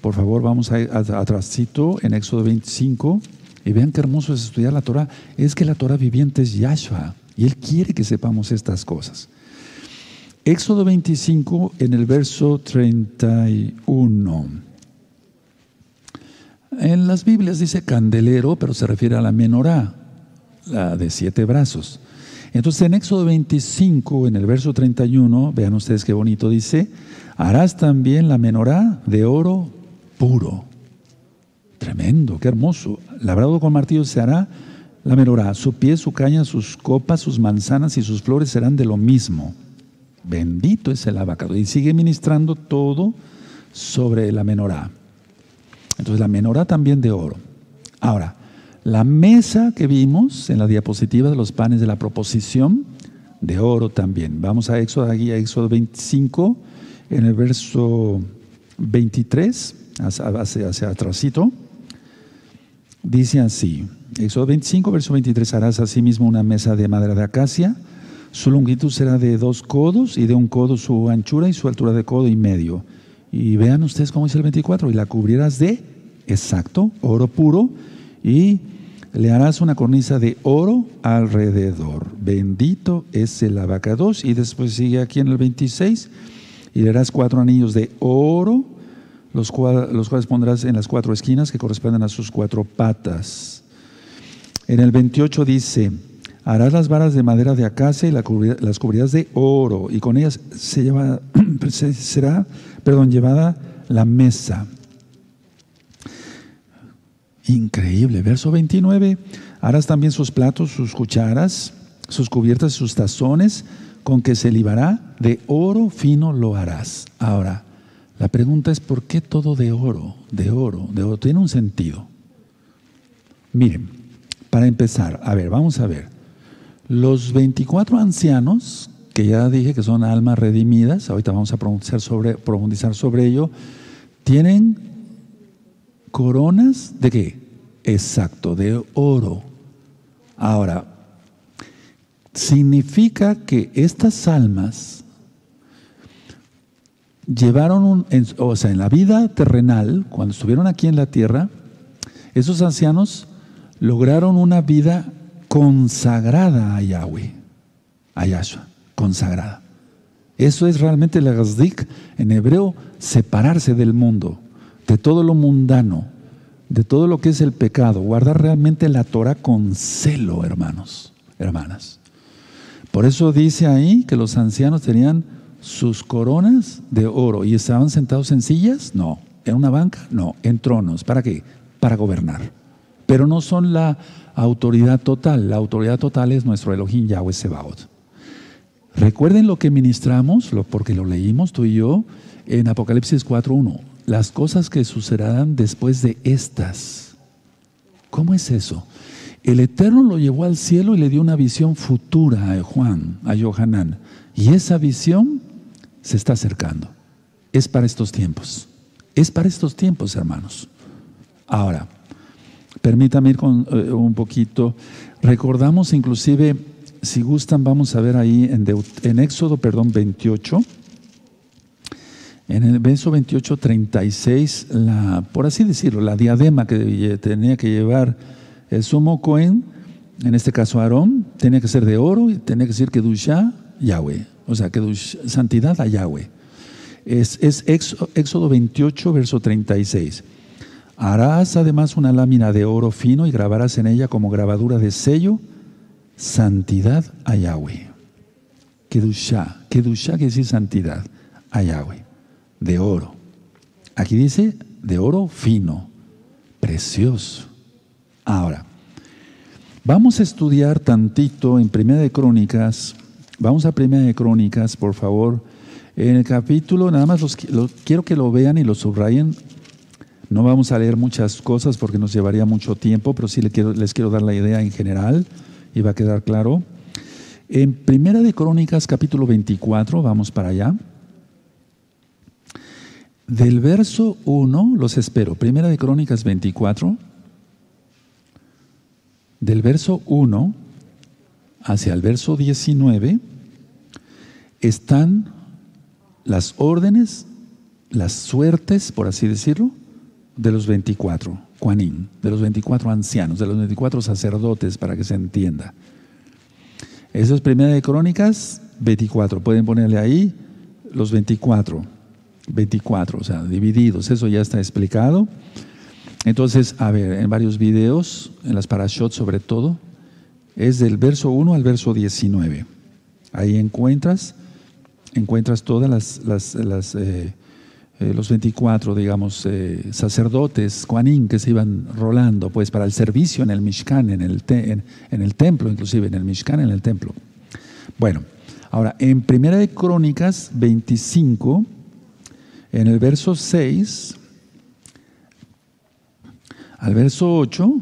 Por favor, vamos a, atrásito en Éxodo 25 y vean qué hermoso es estudiar la Torah. Es que la Torah viviente es Yahshua y Él quiere que sepamos estas cosas. Éxodo 25 en el verso 31. En las Biblias dice candelero, pero se refiere a la menorá la de siete brazos. Entonces en Éxodo 25, en el verso 31, vean ustedes qué bonito dice, harás también la menorá de oro puro. Tremendo, qué hermoso. Labrado con martillo se hará la menorá. Su pie, su caña, sus copas, sus manzanas y sus flores serán de lo mismo. Bendito es el abacado. Y sigue ministrando todo sobre la menorá. Entonces la menorá también de oro. Ahora, la mesa que vimos en la diapositiva de los panes de la proposición, de oro también. Vamos a Éxodo, aquí a Éxodo 25, en el verso 23, hacia, hacia atrásito. Dice así, Éxodo 25, verso 23, harás asimismo una mesa de madera de acacia, su longitud será de dos codos y de un codo su anchura y su altura de codo y medio Y vean ustedes cómo dice el 24, y la cubrirás de, exacto, oro puro, y le harás una cornisa de oro alrededor. Bendito es el abacados. Y después sigue aquí en el 26, y le harás cuatro anillos de oro, los, los cuales pondrás en las cuatro esquinas que corresponden a sus cuatro patas. En el 28 dice, harás las varas de madera de acacia y las cubrirás de oro, y con ellas se lleva, será perdón, llevada la mesa. Increíble. Verso 29. Harás también sus platos, sus cucharas, sus cubiertas, sus tazones, con que se libará de oro fino lo harás. Ahora, la pregunta es, ¿por qué todo de oro? De oro, de oro. Tiene un sentido. Miren, para empezar, a ver, vamos a ver. Los 24 ancianos, que ya dije que son almas redimidas, ahorita vamos a profundizar sobre, profundizar sobre ello, tienen coronas de qué? Exacto, de oro. Ahora, significa que estas almas llevaron, un, o sea, en la vida terrenal, cuando estuvieron aquí en la tierra, esos ancianos lograron una vida consagrada a Yahweh, a Yahshua, consagrada. Eso es realmente la gazdik, en hebreo, separarse del mundo, de todo lo mundano, de todo lo que es el pecado, guardar realmente la Torah con celo, hermanos, hermanas. Por eso dice ahí que los ancianos tenían sus coronas de oro y estaban sentados en sillas, no, en una banca, no, en tronos. ¿Para qué? Para gobernar pero no son la autoridad total. La autoridad total es nuestro Elohim Yahweh Sebaot. Recuerden lo que ministramos, porque lo leímos tú y yo en Apocalipsis 4.1. Las cosas que sucederán después de estas. ¿Cómo es eso? El Eterno lo llevó al cielo y le dio una visión futura a Juan, a Johanán. Y esa visión se está acercando. Es para estos tiempos. Es para estos tiempos, hermanos. Ahora, Permítame ir con eh, un poquito. Recordamos inclusive, si gustan, vamos a ver ahí en, en Éxodo, perdón, 28. En el verso 28, 36, la, por así decirlo, la diadema que tenía que llevar el sumo Cohen, en este caso Aarón, tenía que ser de oro y tenía que decir que Dusha Yahweh, o sea, que santidad a Yahweh. Es, es Éxodo 28, verso 36. Harás además una lámina de oro fino y grabarás en ella como grabadura de sello santidad a Yahweh. Kedusha, Kedusha quiere decir santidad a Yahweh, de oro. Aquí dice de oro fino, precioso. Ahora, vamos a estudiar tantito en Primera de Crónicas. Vamos a Primera de Crónicas, por favor. En el capítulo, nada más los, quiero que lo vean y lo subrayen no vamos a leer muchas cosas porque nos llevaría mucho tiempo, pero sí les quiero, les quiero dar la idea en general y va a quedar claro. En Primera de Crónicas, capítulo 24, vamos para allá. Del verso 1, los espero. Primera de Crónicas 24. Del verso 1 hacia el verso 19 están las órdenes, las suertes, por así decirlo, de los 24, Juanín, de los 24 ancianos, de los 24 sacerdotes, para que se entienda. Eso es Primera de Crónicas 24. Pueden ponerle ahí los 24. 24, o sea, divididos. Eso ya está explicado. Entonces, a ver, en varios videos, en las parashot sobre todo, es del verso 1 al verso 19. Ahí encuentras, encuentras todas las, las, eh, eh, los 24, digamos, eh, sacerdotes, Juanín, que se iban rolando, pues, para el servicio en el Mishkan, en el, en, el templo, inclusive, en el Mishkan, en el templo. Bueno, ahora, en Primera de Crónicas 25, en el verso 6 al verso 8,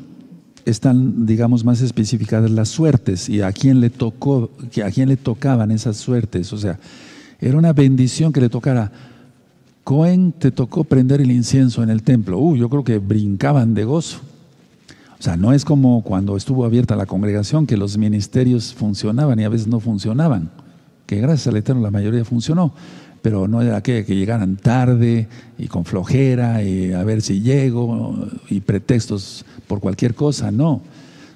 están, digamos, más especificadas las suertes y a quién le tocó, a quién le tocaban esas suertes. O sea, era una bendición que le tocara Cohen te tocó prender el incienso en el templo. Uh, yo creo que brincaban de gozo. O sea, no es como cuando estuvo abierta la congregación que los ministerios funcionaban y a veces no funcionaban, que gracias al Eterno la mayoría funcionó. Pero no era que, que llegaran tarde y con flojera y a ver si llego y pretextos por cualquier cosa, no.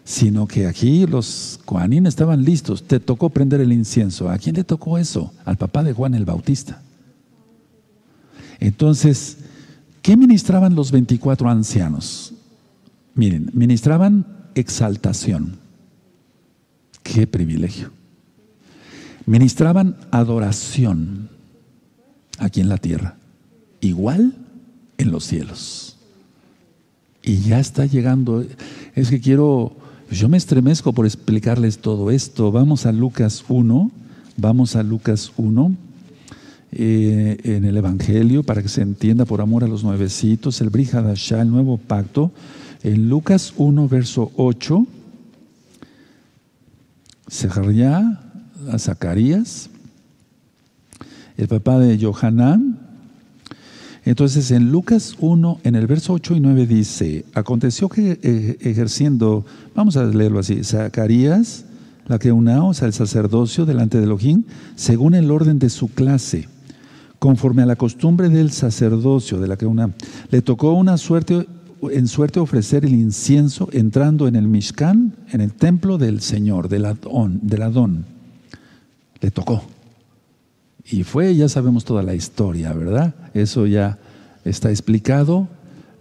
Sino que aquí los Koanín estaban listos. Te tocó prender el incienso. ¿A quién le tocó eso? Al papá de Juan el Bautista. Entonces, ¿qué ministraban los 24 ancianos? Miren, ministraban exaltación. Qué privilegio. Ministraban adoración aquí en la tierra, igual en los cielos. Y ya está llegando, es que quiero, yo me estremezco por explicarles todo esto. Vamos a Lucas 1, vamos a Lucas 1, eh, en el Evangelio, para que se entienda por amor a los nuevecitos, el Brihadashah, el nuevo pacto, en Lucas 1, verso 8, Zacarías, a Zacarías, el papá de Johanán. Entonces en Lucas 1, en el verso 8 y 9 dice, aconteció que eh, ejerciendo, vamos a leerlo así, Zacarías, la que una, o sea, el sacerdocio delante de Elohim, según el orden de su clase, conforme a la costumbre del sacerdocio de la que una, le tocó una suerte en suerte ofrecer el incienso entrando en el Mishkan, en el templo del Señor, del Adón, del Adón. Le tocó. Y fue, ya sabemos toda la historia, ¿verdad? Eso ya está explicado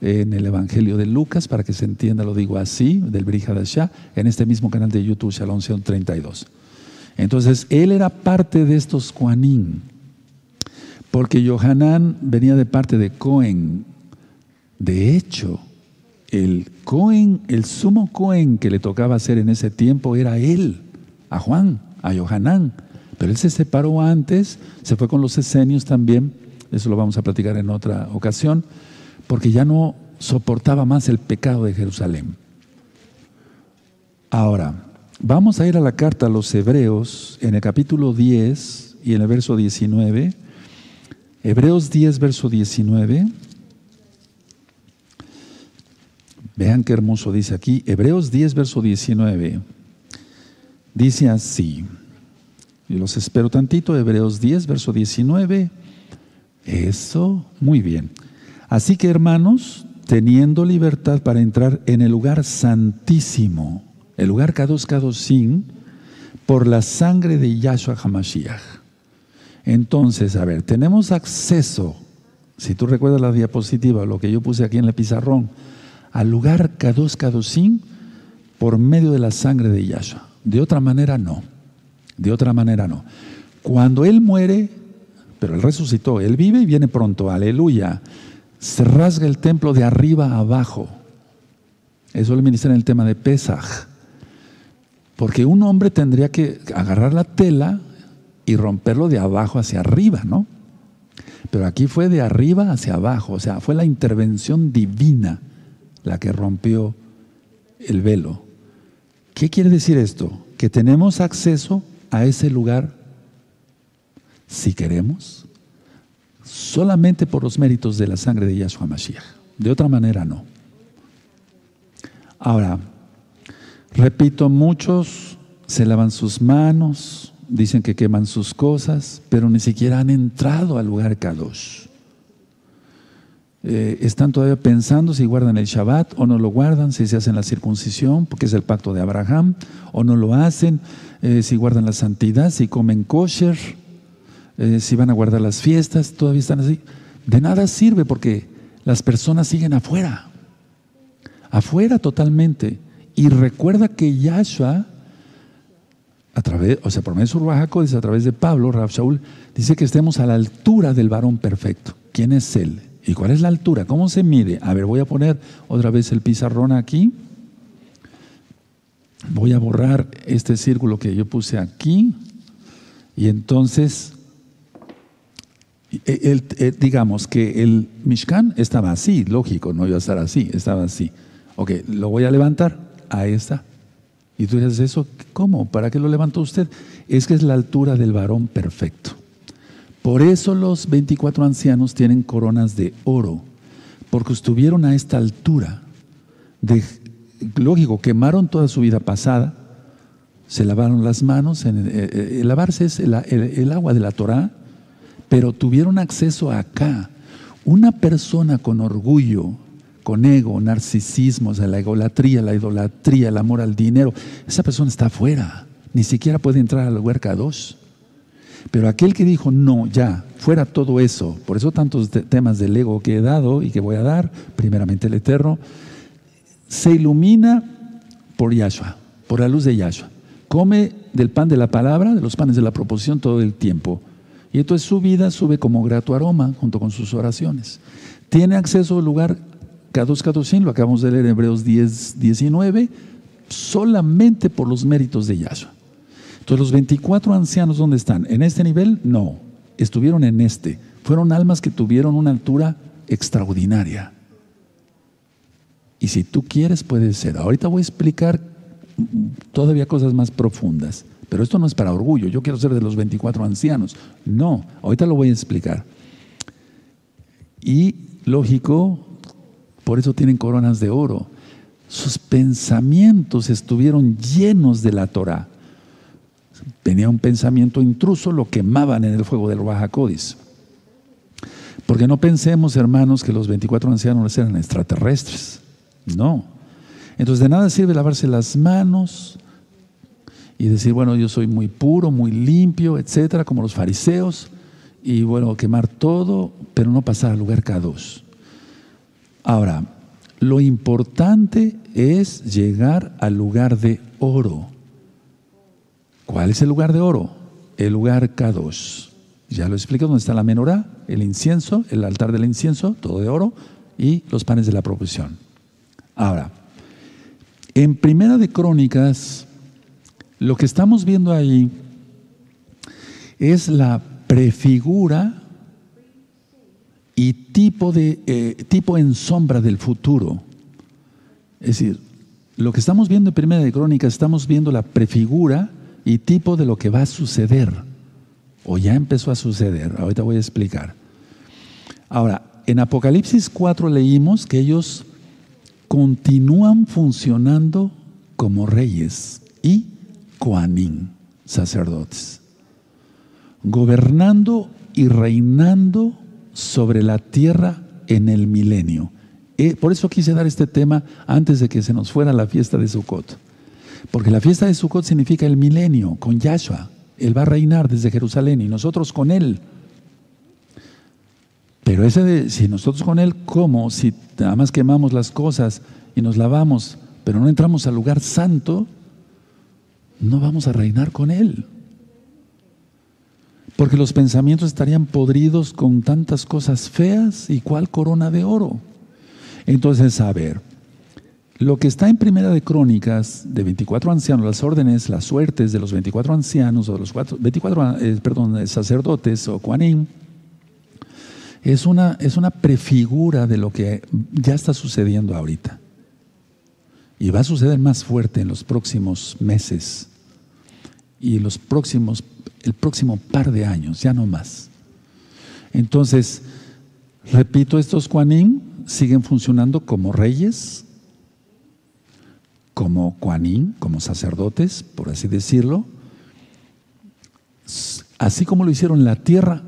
en el Evangelio de Lucas, para que se entienda, lo digo así, del Brihadashah, en este mismo canal de YouTube, Shalom 32. Entonces, él era parte de estos Juanín, porque Johanán venía de parte de Cohen. De hecho, el Cohen, el sumo Cohen que le tocaba hacer en ese tiempo era él, a Juan, a Johanán. Pero él se separó antes, se fue con los esenios también, eso lo vamos a platicar en otra ocasión, porque ya no soportaba más el pecado de Jerusalén. Ahora, vamos a ir a la carta a los Hebreos en el capítulo 10 y en el verso 19. Hebreos 10, verso 19. Vean qué hermoso dice aquí, Hebreos 10, verso 19. Dice así, y los espero tantito, Hebreos 10, verso 19. Eso, muy bien. Así que hermanos, teniendo libertad para entrar en el lugar santísimo, el lugar Kadosh por la sangre de Yahshua HaMashiach. Entonces, a ver, tenemos acceso, si tú recuerdas la diapositiva, lo que yo puse aquí en el pizarrón, al lugar Kadosh por medio de la sangre de Yahshua. De otra manera no. De otra manera no. Cuando Él muere, pero Él resucitó, Él vive y viene pronto, aleluya. Se rasga el templo de arriba a abajo. Eso le ministra en el tema de Pesaj. Porque un hombre tendría que agarrar la tela y romperlo de abajo hacia arriba, ¿no? Pero aquí fue de arriba hacia abajo, o sea, fue la intervención divina la que rompió el velo. ¿Qué quiere decir esto? Que tenemos acceso a ese lugar si queremos, solamente por los méritos de la sangre de Yahshua Mashiach. De otra manera no. Ahora, repito, muchos se lavan sus manos, dicen que queman sus cosas, pero ni siquiera han entrado al lugar Kadosh. Eh, están todavía pensando si guardan el Shabbat o no lo guardan, si se hacen la circuncisión, porque es el pacto de Abraham, o no lo hacen, eh, si guardan la santidad, si comen kosher, eh, si van a guardar las fiestas, todavía están así. De nada sirve porque las personas siguen afuera, afuera totalmente. Y recuerda que Yahshua, a través, o sea, por medio de dice a través de Pablo, Rab Shaul, dice que estemos a la altura del varón perfecto. ¿Quién es él? ¿Y cuál es la altura? ¿Cómo se mide? A ver, voy a poner otra vez el pizarrón aquí. Voy a borrar este círculo que yo puse aquí. Y entonces, digamos que el Mishkan estaba así, lógico, no iba a estar así, estaba así. Ok, lo voy a levantar. Ahí está. Y tú dices, ¿eso cómo? ¿Para qué lo levantó usted? Es que es la altura del varón perfecto. Por eso los 24 ancianos tienen coronas de oro, porque estuvieron a esta altura. De, lógico, quemaron toda su vida pasada, se lavaron las manos, en, eh, eh, lavarse es el, agua de la Torah, pero tuvieron acceso acá. Una persona con orgullo, con ego, narcisismo, la egolatría, la idolatría, el amor al dinero, esa persona está afuera, ni siquiera puede entrar al huerca 2. Pero aquel que dijo, no, ya, fuera todo eso, por eso tantos temas del ego que he dado y que voy a dar, primeramente el Eterno, se ilumina por Yahshua, por la luz de Yahshua. Come del pan de la palabra, de los panes de la proposición todo el tiempo. Y entonces su vida sube como grato aroma junto con sus oraciones. Tiene acceso al lugar Kadosh Kadoshim, lo acabamos de leer en Hebreos 10, 19, solamente por los méritos de Yahshua. Entonces, los 24 ancianos, ¿dónde están? ¿En este nivel? No, estuvieron en este. Fueron almas que tuvieron una altura extraordinaria. Y si tú quieres, puede ser. Ahorita voy a explicar todavía cosas más profundas. Pero esto no es para orgullo. Yo quiero ser de los 24 ancianos. No, ahorita lo voy a explicar. Y lógico, por eso tienen coronas de oro. Sus pensamientos estuvieron llenos de la Torah. Venía un pensamiento intruso, lo quemaban en el fuego del Bajacodis. Porque no pensemos, hermanos, que los 24 ancianos eran extraterrestres. No. Entonces de nada sirve lavarse las manos y decir, bueno, yo soy muy puro, muy limpio, etcétera, como los fariseos, y bueno, quemar todo, pero no pasar al lugar K2. Ahora, lo importante es llegar al lugar de oro. ¿Cuál es el lugar de oro? El lugar K2. Ya lo explico, donde está la menorá, el incienso, el altar del incienso, todo de oro, y los panes de la proposición. Ahora, en Primera de Crónicas, lo que estamos viendo ahí es la prefigura y tipo, de, eh, tipo en sombra del futuro. Es decir, lo que estamos viendo en Primera de Crónicas, estamos viendo la prefigura y tipo de lo que va a suceder, o ya empezó a suceder. Ahorita voy a explicar. Ahora, en Apocalipsis 4 leímos que ellos continúan funcionando como reyes y coanín, sacerdotes, gobernando y reinando sobre la tierra en el milenio. Eh, por eso quise dar este tema antes de que se nos fuera la fiesta de Sukkot. Porque la fiesta de Sukkot significa el milenio con Yahshua. Él va a reinar desde Jerusalén y nosotros con Él. Pero ese de, si nosotros con Él, ¿cómo? Si nada más quemamos las cosas y nos lavamos, pero no entramos al lugar santo, no vamos a reinar con Él. Porque los pensamientos estarían podridos con tantas cosas feas y cuál corona de oro. Entonces, a ver, lo que está en Primera de Crónicas de 24 ancianos, las órdenes, las suertes de los 24 ancianos o de los 24, eh, perdón, sacerdotes o cuanín, es una, es una prefigura de lo que ya está sucediendo ahorita. Y va a suceder más fuerte en los próximos meses y los próximos, el próximo par de años, ya no más. Entonces, repito, estos Kuanin siguen funcionando como reyes, como Kuanin, como sacerdotes, por así decirlo, así como lo hicieron en la tierra,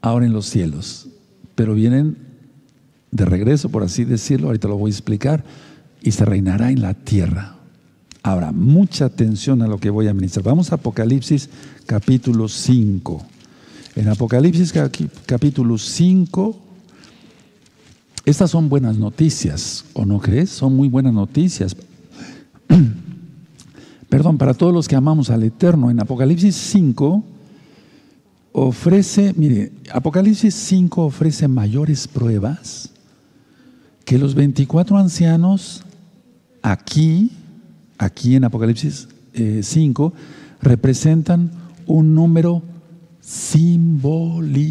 ahora en los cielos, pero vienen de regreso, por así decirlo, ahorita lo voy a explicar, y se reinará en la tierra. Ahora, mucha atención a lo que voy a ministrar. Vamos a Apocalipsis capítulo 5. En Apocalipsis capítulo 5, estas son buenas noticias, ¿o no crees? Son muy buenas noticias. Perdón, para todos los que amamos al Eterno, en Apocalipsis 5 ofrece, mire, Apocalipsis 5 ofrece mayores pruebas que los 24 ancianos aquí, aquí en Apocalipsis 5, eh, representan un número simbólico.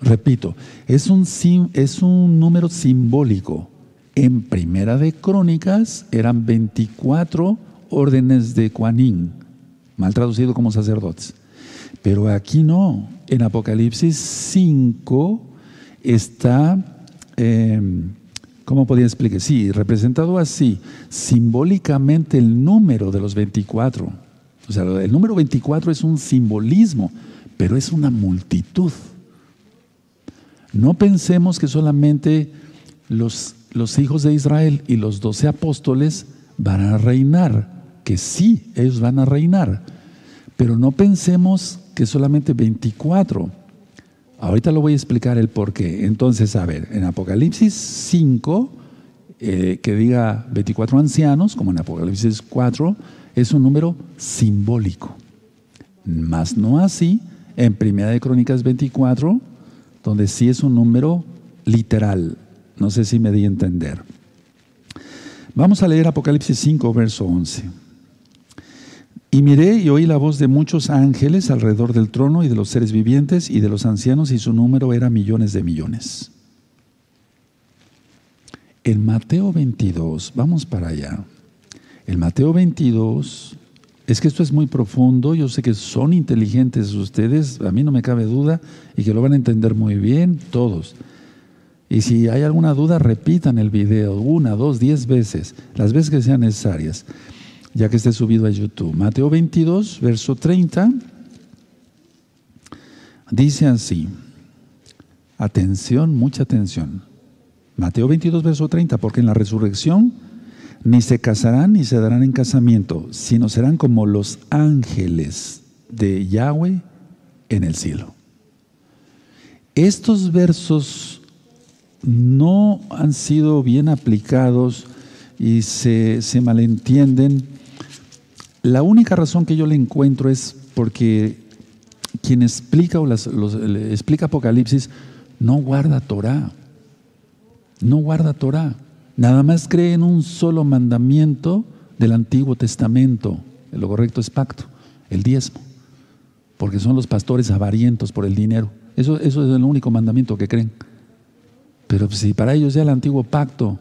Repito, es un, es un número simbólico. En Primera de Crónicas eran 24 órdenes de Kuanin, mal traducido como sacerdotes. Pero aquí no. En Apocalipsis 5 está, eh, ¿cómo podría explicar? Sí, representado así, simbólicamente el número de los 24. O sea, el número 24 es un simbolismo, pero es una multitud. No pensemos que solamente los, los hijos de Israel y los doce apóstoles van a reinar, que sí, ellos van a reinar, pero no pensemos que solamente 24. Ahorita lo voy a explicar el por qué. Entonces, a ver, en Apocalipsis 5, eh, que diga 24 ancianos, como en Apocalipsis 4, es un número simbólico. Más no así en Primera de Crónicas 24, donde sí es un número literal. No sé si me di a entender. Vamos a leer Apocalipsis 5, verso 11. Y miré y oí la voz de muchos ángeles alrededor del trono y de los seres vivientes y de los ancianos y su número era millones de millones. En Mateo 22, vamos para allá. En Mateo 22, es que esto es muy profundo, yo sé que son inteligentes ustedes, a mí no me cabe duda, y que lo van a entender muy bien todos. Y si hay alguna duda, repitan el video una, dos, diez veces, las veces que sean necesarias, ya que esté subido a YouTube. Mateo 22, verso 30, dice así, atención, mucha atención. Mateo 22, verso 30, porque en la resurrección ni se casarán ni se darán en casamiento, sino serán como los ángeles de Yahweh en el cielo. Estos versos no han sido bien aplicados y se, malentienden. La única razón que yo le encuentro es porque quien explica o explica Apocalipsis no guarda Torah. No guarda Torah. Nada más cree en un solo mandamiento del Antiguo Testamento. Lo correcto es pacto, el diezmo. Porque son los pastores avarientos por el dinero. Eso, eso es el único mandamiento que creen. Pero si para ellos ya el antiguo pacto,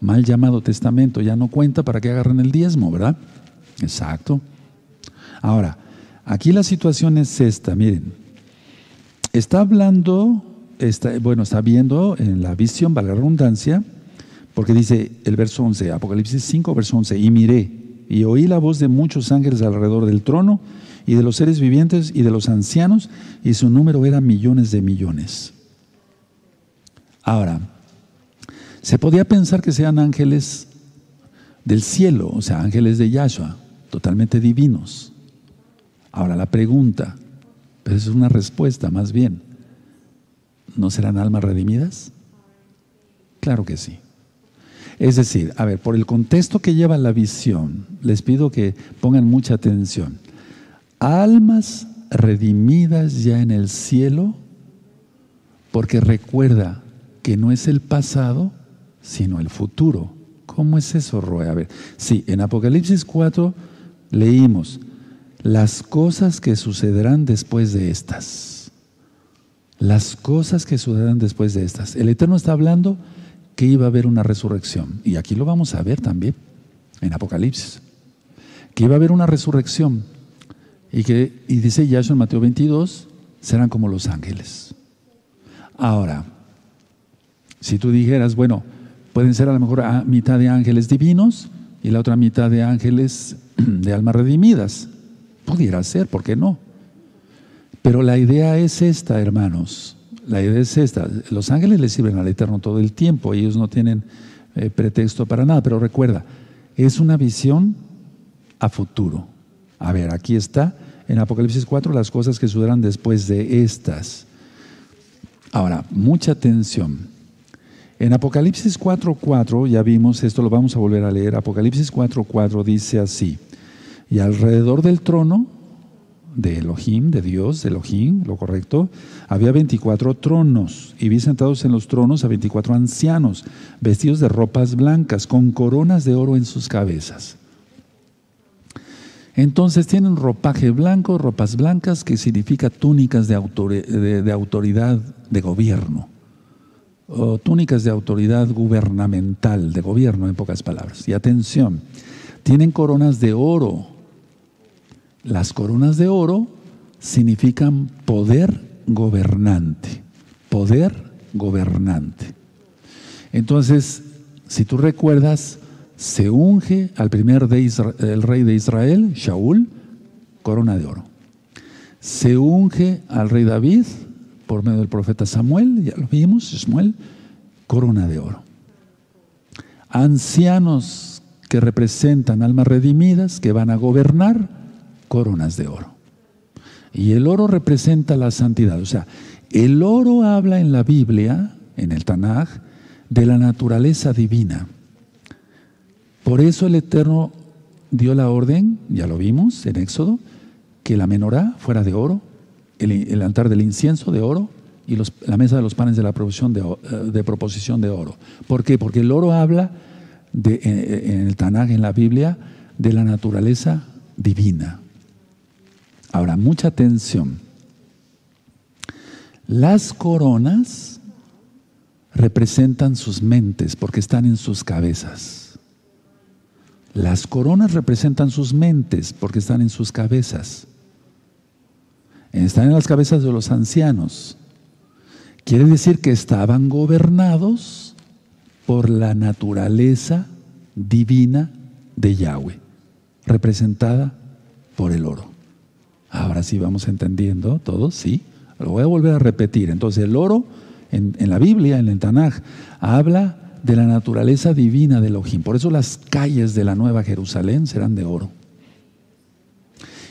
mal llamado testamento, ya no cuenta para que agarren el diezmo, ¿verdad? Exacto. Ahora, aquí la situación es esta, miren. Está hablando, está, bueno, está viendo en la visión, valga la redundancia, porque dice el verso 11, Apocalipsis 5, verso 11, y miré y oí la voz de muchos ángeles alrededor del trono y de los seres vivientes y de los ancianos, y su número era millones de millones. Ahora, se podía pensar que sean ángeles del cielo, o sea, ángeles de Yahshua, totalmente divinos. Ahora la pregunta, pero es una respuesta más bien, ¿no serán almas redimidas? Claro que sí. Es decir, a ver, por el contexto que lleva la visión, les pido que pongan mucha atención. Almas redimidas ya en el cielo, porque recuerda que no es el pasado, sino el futuro. ¿Cómo es eso, Roe? A ver, sí, en Apocalipsis 4 leímos las cosas que sucederán después de estas. Las cosas que sucederán después de estas. El Eterno está hablando que iba a haber una resurrección. Y aquí lo vamos a ver también, en Apocalipsis. Que iba a haber una resurrección. Y, que, y dice Yahshua en Mateo 22, serán como los ángeles. Ahora, si tú dijeras, bueno, pueden ser a lo mejor a mitad de ángeles divinos y la otra mitad de ángeles de almas redimidas. Pudiera ser, ¿por qué no? Pero la idea es esta, hermanos. La idea es esta. Los ángeles le sirven al Eterno todo el tiempo. Ellos no tienen eh, pretexto para nada. Pero recuerda, es una visión a futuro. A ver, aquí está en Apocalipsis 4 las cosas que sucederán después de estas. Ahora, mucha atención. En Apocalipsis 4.4, ya vimos, esto lo vamos a volver a leer, Apocalipsis 4.4 dice así, y alrededor del trono de Elohim, de Dios, de Elohim, lo correcto, había 24 tronos y vi sentados en los tronos a 24 ancianos, vestidos de ropas blancas, con coronas de oro en sus cabezas. Entonces tienen ropaje blanco, ropas blancas, que significa túnicas de, autoridad de gobierno, túnicas de autoridad gubernamental, de gobierno en pocas palabras. Y atención, tienen coronas de oro las coronas de oro significan poder gobernante, poder gobernante. Entonces, si tú recuerdas, se unge al primer el rey de Israel, Shaul, corona de oro. Se unge al rey David por medio del profeta Samuel, ya lo vimos, Samuel, corona de oro. Ancianos que representan almas redimidas que van a gobernar, coronas de oro. Y el oro representa la santidad. O sea, el oro habla en la Biblia, en el Tanaj, de la naturaleza divina. Por eso el Eterno dio la orden, ya lo vimos en Éxodo, que la menorá fuera de oro, el, altar del incienso de oro y la mesa de los panes de la proposición de, eh, de, proposición de oro. ¿Por qué? Porque el oro habla de, en, el Tanaj, en la Biblia, de la naturaleza divina. Ahora, mucha atención. Las coronas representan sus mentes porque están en sus cabezas. Las coronas representan sus mentes porque están en sus cabezas. Están en las cabezas de los ancianos. Quiere decir que estaban gobernados por la naturaleza divina de Yahweh, representada por el oro. Ahora sí vamos entendiendo todo, sí. Lo voy a volver a repetir. Entonces el oro en, la Biblia, en el Tanaj, habla de la naturaleza divina de Elohim. Por eso las calles de la Nueva Jerusalén serán de oro.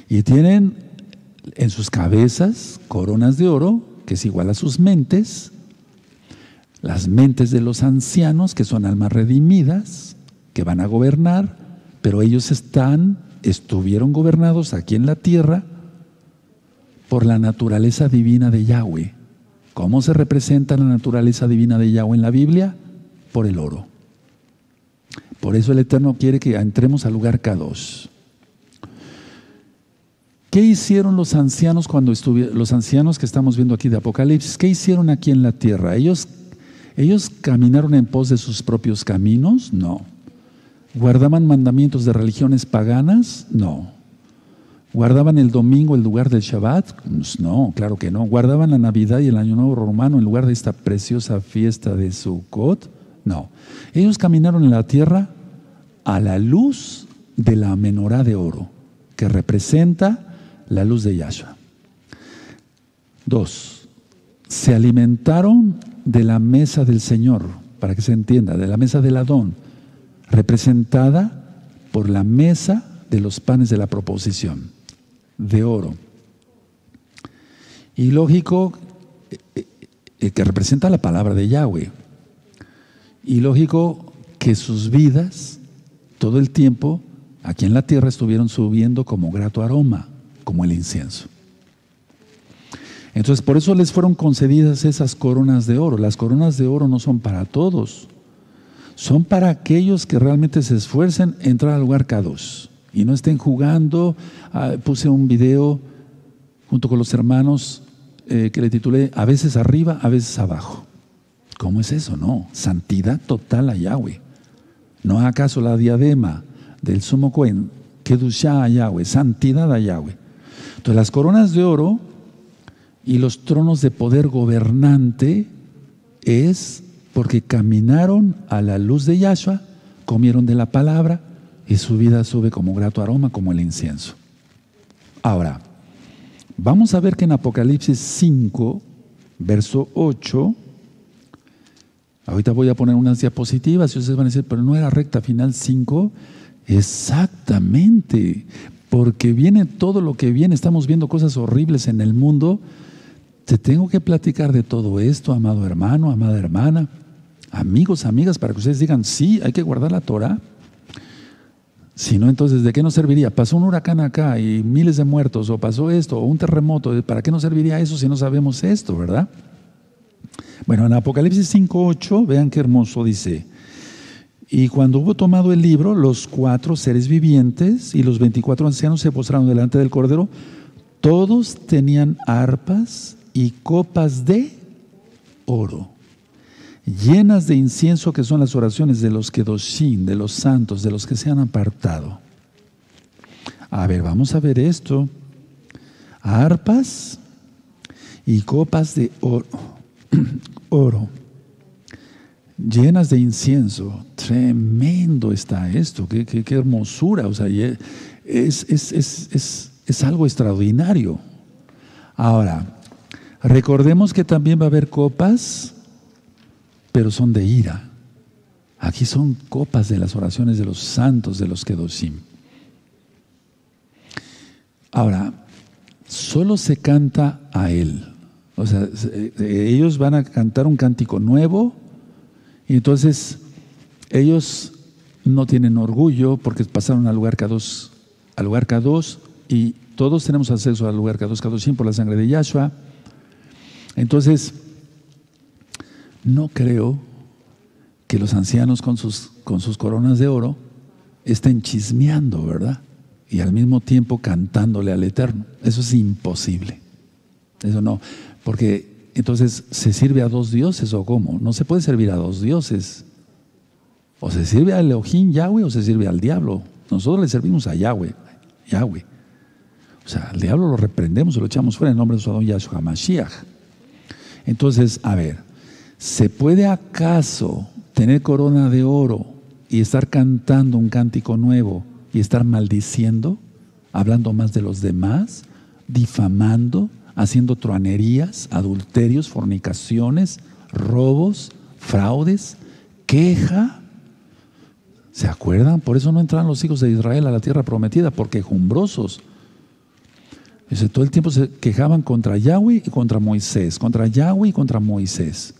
Y tienen en sus cabezas coronas de oro, que es igual a sus mentes, las mentes de los ancianos, que son almas redimidas, que van a gobernar, pero ellos están, estuvieron gobernados aquí en la tierra por la naturaleza divina de Yahweh. ¿Cómo se representa la naturaleza divina de Yahweh en la Biblia? Por el oro. Por eso el Eterno quiere que entremos al lugar K2. ¿Qué hicieron los ancianos cuando estuvieron, los ancianos que estamos viendo aquí de Apocalipsis? ¿Qué hicieron aquí en la tierra? ¿Ellos, ¿Ellos caminaron en pos de sus propios caminos? No. ¿Guardaban mandamientos de religiones paganas? No. ¿Guardaban el domingo en lugar del Shabbat? Pues no, claro que no. ¿Guardaban la Navidad y el Año Nuevo Romano en lugar de esta preciosa fiesta de Sukkot? No. Ellos caminaron en la tierra a la luz de la menorá de oro, que representa la luz de Yahshua. Dos, se alimentaron de la mesa del Señor, para que se entienda, de la mesa del Adón, representada por la mesa de los panes de la proposición de oro. Y lógico, eh, eh, que representa la palabra de Yahweh. Y lógico que sus vidas, todo el tiempo, aquí en la tierra estuvieron subiendo como grato aroma, como el incienso. Entonces, por eso les fueron concedidas esas coronas de oro. Las coronas de oro no son para todos, son para aquellos que realmente se esfuercen en entrar al lugar K2 y no estén jugando. Ah, puse un video junto con los hermanos eh, que le titulé A veces arriba, a veces abajo. ¿Cómo es eso? No, santidad total a Yahweh. ¿No acaso la diadema del sumo Cohen, Kedushá a Yahweh, santidad a Yahweh? Entonces las coronas de oro y los tronos de poder gobernante es porque caminaron a la luz de Yahshua, comieron de la palabra, y su vida sube como grato aroma, como el incienso. Ahora, vamos a ver que en Apocalipsis 5, verso 8, ahorita voy a poner unas diapositivas y ustedes van a decir, pero no era recta final 5, exactamente, porque viene todo lo que viene, estamos viendo cosas horribles en el mundo, te tengo que platicar de todo esto, amado hermano, amada hermana, amigos, amigas, para que ustedes digan, sí, hay que guardar la Torah. Si no, entonces, ¿de qué nos serviría? Pasó un huracán acá y miles de muertos, o pasó esto, o un terremoto. ¿Para qué nos serviría eso si no sabemos esto, verdad? Bueno, en Apocalipsis 5.8, vean qué hermoso dice. Y cuando hubo tomado el libro, los cuatro seres vivientes y los veinticuatro ancianos se postraron delante del Cordero. Todos tenían arpas y copas de oro llenas de incienso que son las oraciones de los kedoshim, de los santos, de los que se han apartado. A ver, vamos a ver esto. Arpas y copas de oro, oro llenas de incienso. Tremendo está esto, qué, qué, hermosura. O sea, es, es, es, es algo extraordinario. Ahora, recordemos que también va a haber copas, pero son de ira. Aquí son copas de las oraciones de los santos de los Kedoshim. Ahora, solo se canta a Él. O sea, eh, ellos van a cantar un cántico nuevo y entonces ellos no tienen orgullo porque pasaron al lugar K2, al lugar K2 y todos tenemos acceso al lugar K2, K2 por la sangre de Yahshua. Entonces, no creo que los ancianos con sus, con sus coronas de oro estén chismeando, ¿verdad? Y al mismo tiempo cantándole al Eterno. Eso es imposible. Eso no. Porque entonces, ¿se sirve a dos dioses o cómo? No se puede servir a dos dioses. O se sirve al Elohim Yahweh o se sirve al diablo. Nosotros le servimos a Yahweh. Yahweh. O sea, al diablo lo reprendemos y lo echamos fuera en nombre de su Adón Yahshua Mashiach. Entonces, a ver, ¿se puede acaso tener corona de oro y estar cantando un cántico nuevo y estar maldiciendo, hablando más de los demás, difamando, haciendo truanerías, adulterios, fornicaciones, robos, fraudes, queja. ¿Se acuerdan? Por eso no entraron los hijos de Israel a la tierra prometida, porque jumbrosos. todo el tiempo se quejaban contra Yahweh y contra Moisés, contra Yahweh y contra Moisés.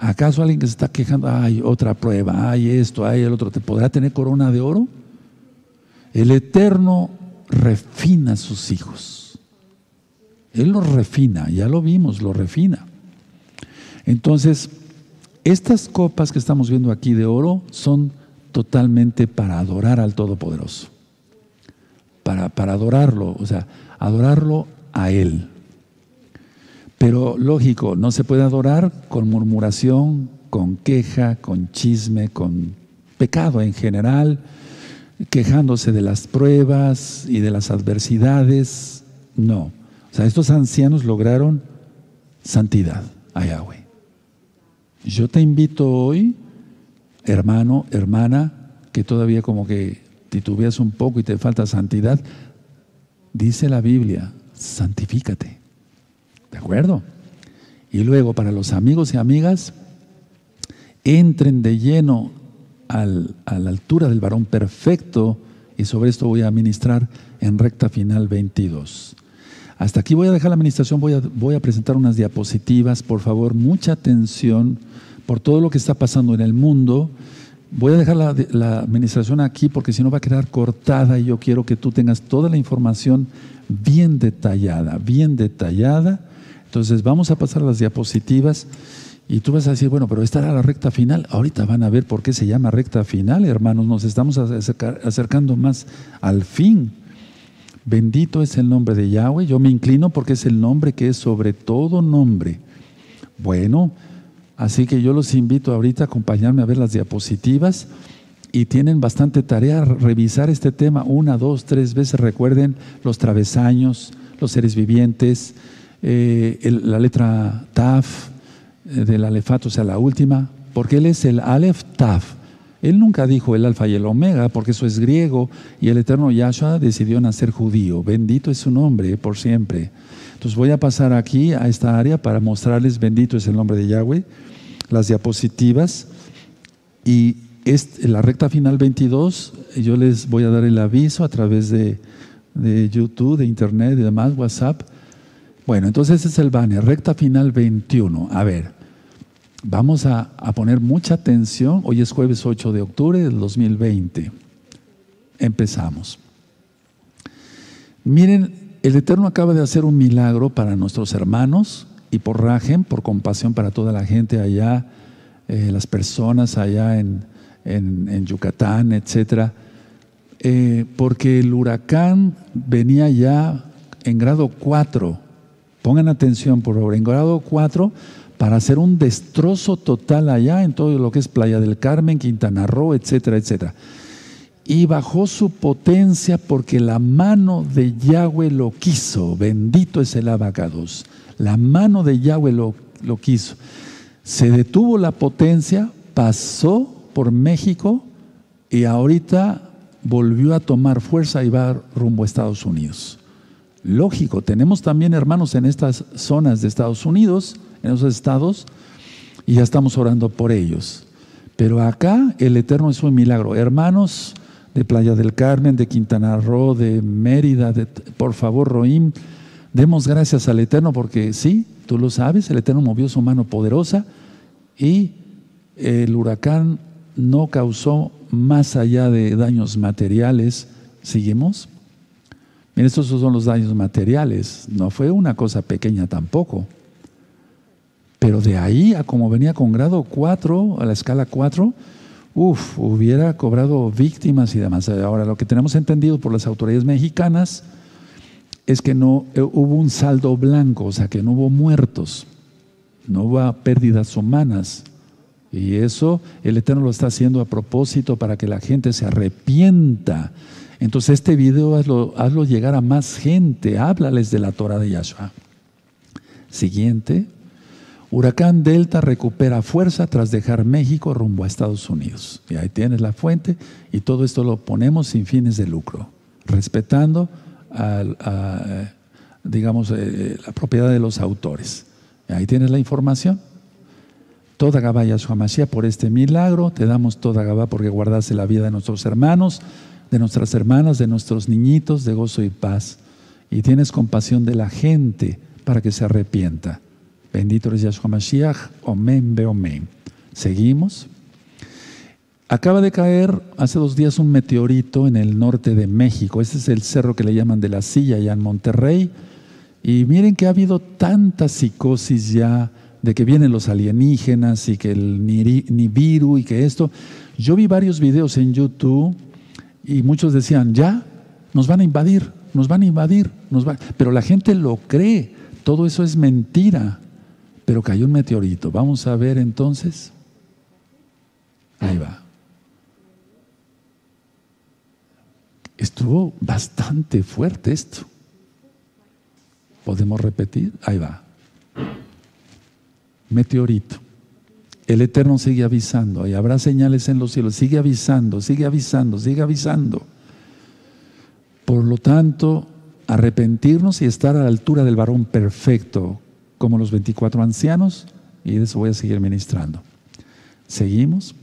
¿Acaso alguien que se está quejando, hay otra prueba, hay esto, hay el otro, ¿te podrá tener corona de oro? El Eterno refina a sus hijos. Él los refina, ya lo vimos, lo refina. Entonces, estas copas que estamos viendo aquí de oro son totalmente para adorar al Todopoderoso. Para, para adorarlo, o sea, adorarlo a Él. Pero lógico, no se puede adorar con murmuración, con queja, con chisme, con pecado en general, quejándose de las pruebas y de las adversidades. No. O sea, estos ancianos lograron santidad a Yahweh. Yo te invito hoy, hermano, hermana, que todavía como que titubeas un poco y te falta santidad, dice la Biblia, santifícate. ¿De acuerdo? Y luego para los amigos y amigas, entren de lleno a la altura del varón perfecto y sobre esto voy a ministrar en recta final 22. Hasta aquí voy a dejar la administración, voy a, presentar unas diapositivas, por favor, mucha atención por todo lo que está pasando en el mundo. Voy a dejar la administración aquí porque si no va a quedar cortada y yo quiero que tú tengas toda la información bien detallada, bien detallada entonces vamos a pasar a las diapositivas y tú vas a decir, bueno, pero esta era la recta final. Ahorita van a ver por qué se llama recta final, hermanos. Nos estamos acercando más al fin. Bendito es el nombre de Yahweh. Yo me inclino porque es el nombre que es sobre todo nombre. Bueno, así que yo los invito ahorita a acompañarme a ver las diapositivas y tienen bastante tarea revisar este tema una, dos, tres veces. Recuerden los travesaños, los seres vivientes, eh, la letra Taf eh, del Alefat, o sea, la última, porque él es el Alef Taf. Él nunca dijo el alfa y el omega, porque eso es griego, y el eterno Yahshua decidió nacer judío. Bendito es su nombre por siempre. Entonces voy a pasar aquí a esta área para mostrarles, bendito es el nombre de Yahweh, las diapositivas. Y en la recta final 22, yo les voy a dar el aviso a través de, de YouTube, de Internet y demás, WhatsApp, bueno, entonces es el banner, recta final 21. A ver, vamos a, poner mucha atención. Hoy es jueves 8 de octubre del 2020. Empezamos. Miren, el Eterno acaba de hacer un milagro para nuestros hermanos y por Rajem, por compasión para toda la gente allá, eh, las personas allá en, Yucatán, etcétera, eh, porque el huracán venía ya en grado 4 Pongan atención, por favor, en grado 4, para hacer un destrozo total allá en todo lo que es Playa del Carmen, Quintana Roo, etcétera, etcétera. Y bajó su potencia porque la mano de Yahweh lo quiso. Bendito es el abacados. La mano de Yahweh lo, lo quiso. Se detuvo la potencia, pasó por México y ahorita volvió a tomar fuerza y va rumbo a Estados Unidos. Lógico, tenemos también hermanos en estas zonas de Estados Unidos, en esos estados, y ya estamos orando por ellos. Pero acá el Eterno es un milagro. Hermanos de Playa del Carmen, de Quintana Roo, de Mérida, de, por favor, Roim, demos gracias al Eterno porque sí, tú lo sabes, el Eterno movió su mano poderosa y el huracán no causó más allá de daños materiales. ¿Seguimos? Estos son los daños materiales. No fue una cosa pequeña tampoco. Pero de ahí a como venía con grado 4, a la escala 4, uff, hubiera cobrado víctimas y demás. Ahora, lo que tenemos entendido por las autoridades mexicanas es que no eh, hubo un saldo blanco, o sea, que no hubo muertos, no hubo pérdidas humanas. Y eso el Eterno lo está haciendo a propósito para que la gente se arrepienta. Entonces este video hazlo, hazlo llegar a más gente, háblales de la Torah de Yahshua. Siguiente. Huracán Delta recupera fuerza tras dejar México rumbo a Estados Unidos. Y ahí tienes la fuente y todo esto lo ponemos sin fines de lucro, respetando digamos, eh, la propiedad de los autores. Y ahí tienes la información. Toda Gabá Yahshua Mashiach por este milagro. Te damos toda Gabá porque guardaste la vida de nuestros hermanos, de nuestras hermanas, de nuestros niñitos, de gozo y paz. Y tienes compasión de la gente para que se arrepienta. Bendito eres Yahshua Mashiach. Omen, be omen. Seguimos. Acaba de caer hace dos días un meteorito en el norte de México. Este es el cerro que le llaman de la silla, allá en Monterrey. Y miren que ha habido tanta psicosis ya de que vienen los alienígenas y que el Nibiru y que esto. Yo vi varios videos en YouTube y muchos decían, ya, nos van a invadir, nos van a invadir, nos van... pero la gente lo cree, todo eso es mentira pero cayó un meteorito. Vamos a ver entonces. Ahí va. Estuvo bastante fuerte esto. ¿Podemos repetir? Ahí va. Meteorito. El Eterno sigue avisando y habrá señales en los cielos. Sigue avisando, sigue avisando, sigue avisando. Por lo tanto, arrepentirnos y estar a la altura del varón perfecto, como los 24 ancianos y de eso voy a seguir ministrando. Seguimos.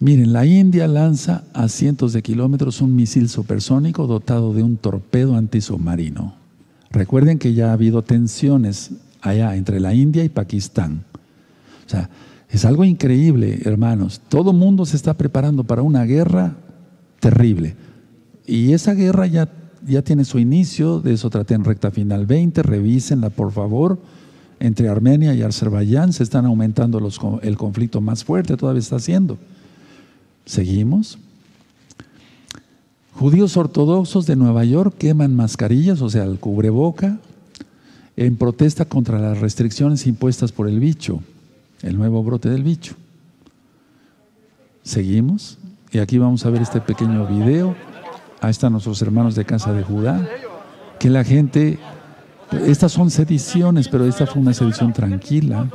Miren, la India lanza a cientos de kilómetros un misil supersónico dotado de un torpedo antisubmarino. Recuerden que ya ha habido tensiones allá entre la India y Pakistán. O sea, es algo increíble, hermanos. Todo mundo se está preparando para una guerra terrible. Y esa guerra ya ya tiene su inicio, de eso traté en recta final 20, revísenla por favor. Entre Armenia y Azerbaiyán se están aumentando los, el conflicto más fuerte, todavía está haciendo. Seguimos. Judíos ortodoxos de Nueva York queman mascarillas, o sea, el cubreboca, en protesta contra las restricciones impuestas por el bicho, el nuevo brote del bicho. Seguimos. Y aquí vamos a ver este pequeño video ahí están nuestros hermanos de casa de Judá, que la gente, estas son sediciones, pero esta fue una sedición tranquila.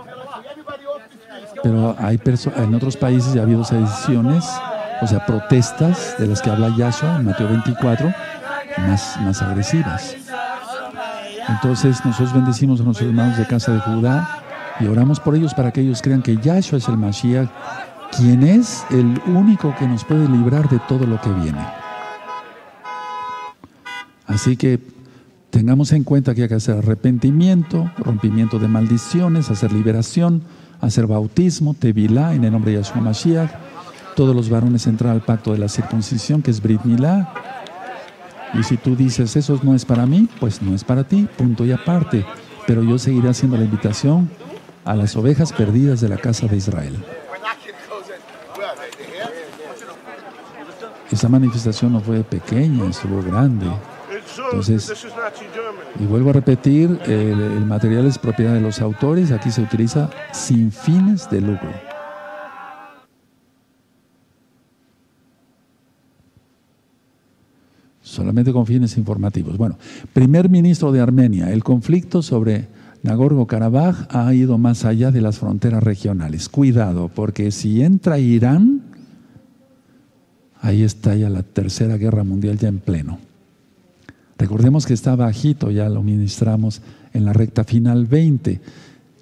Pero hay en otros países ya ha habido sediciones, o sea, protestas de las que habla Yahshua en Mateo 24, más, más agresivas. Entonces nosotros bendecimos a nuestros hermanos de casa de Judá y oramos por ellos para que ellos crean que Yahshua es el Mashiach, quien es el único que nos puede librar de todo lo que viene. Así que tengamos en cuenta que hay que hacer arrepentimiento, rompimiento de maldiciones, hacer liberación, hacer bautismo, tevilá en el nombre de Yahshua Mashiach. Todos los varones entrar al pacto de la circuncisión, que es Brit Milá. Y si tú dices, eso no es para mí, pues no es para ti, punto y aparte. Pero yo seguiré haciendo la invitación a las ovejas perdidas de la casa de Israel. Esa manifestación no fue pequeña, estuvo grande. Entonces, y vuelvo a repetir, el, material es propiedad de los autores, aquí se utiliza sin fines de lucro. Solamente con fines informativos. Bueno, primer ministro de Armenia, el conflicto sobre Nagorno-Karabaj ha ido más allá de las fronteras regionales. Cuidado, porque si entra Irán, ahí está ya la tercera guerra mundial ya en pleno. Recordemos que está bajito, ya lo ministramos en la recta final 20.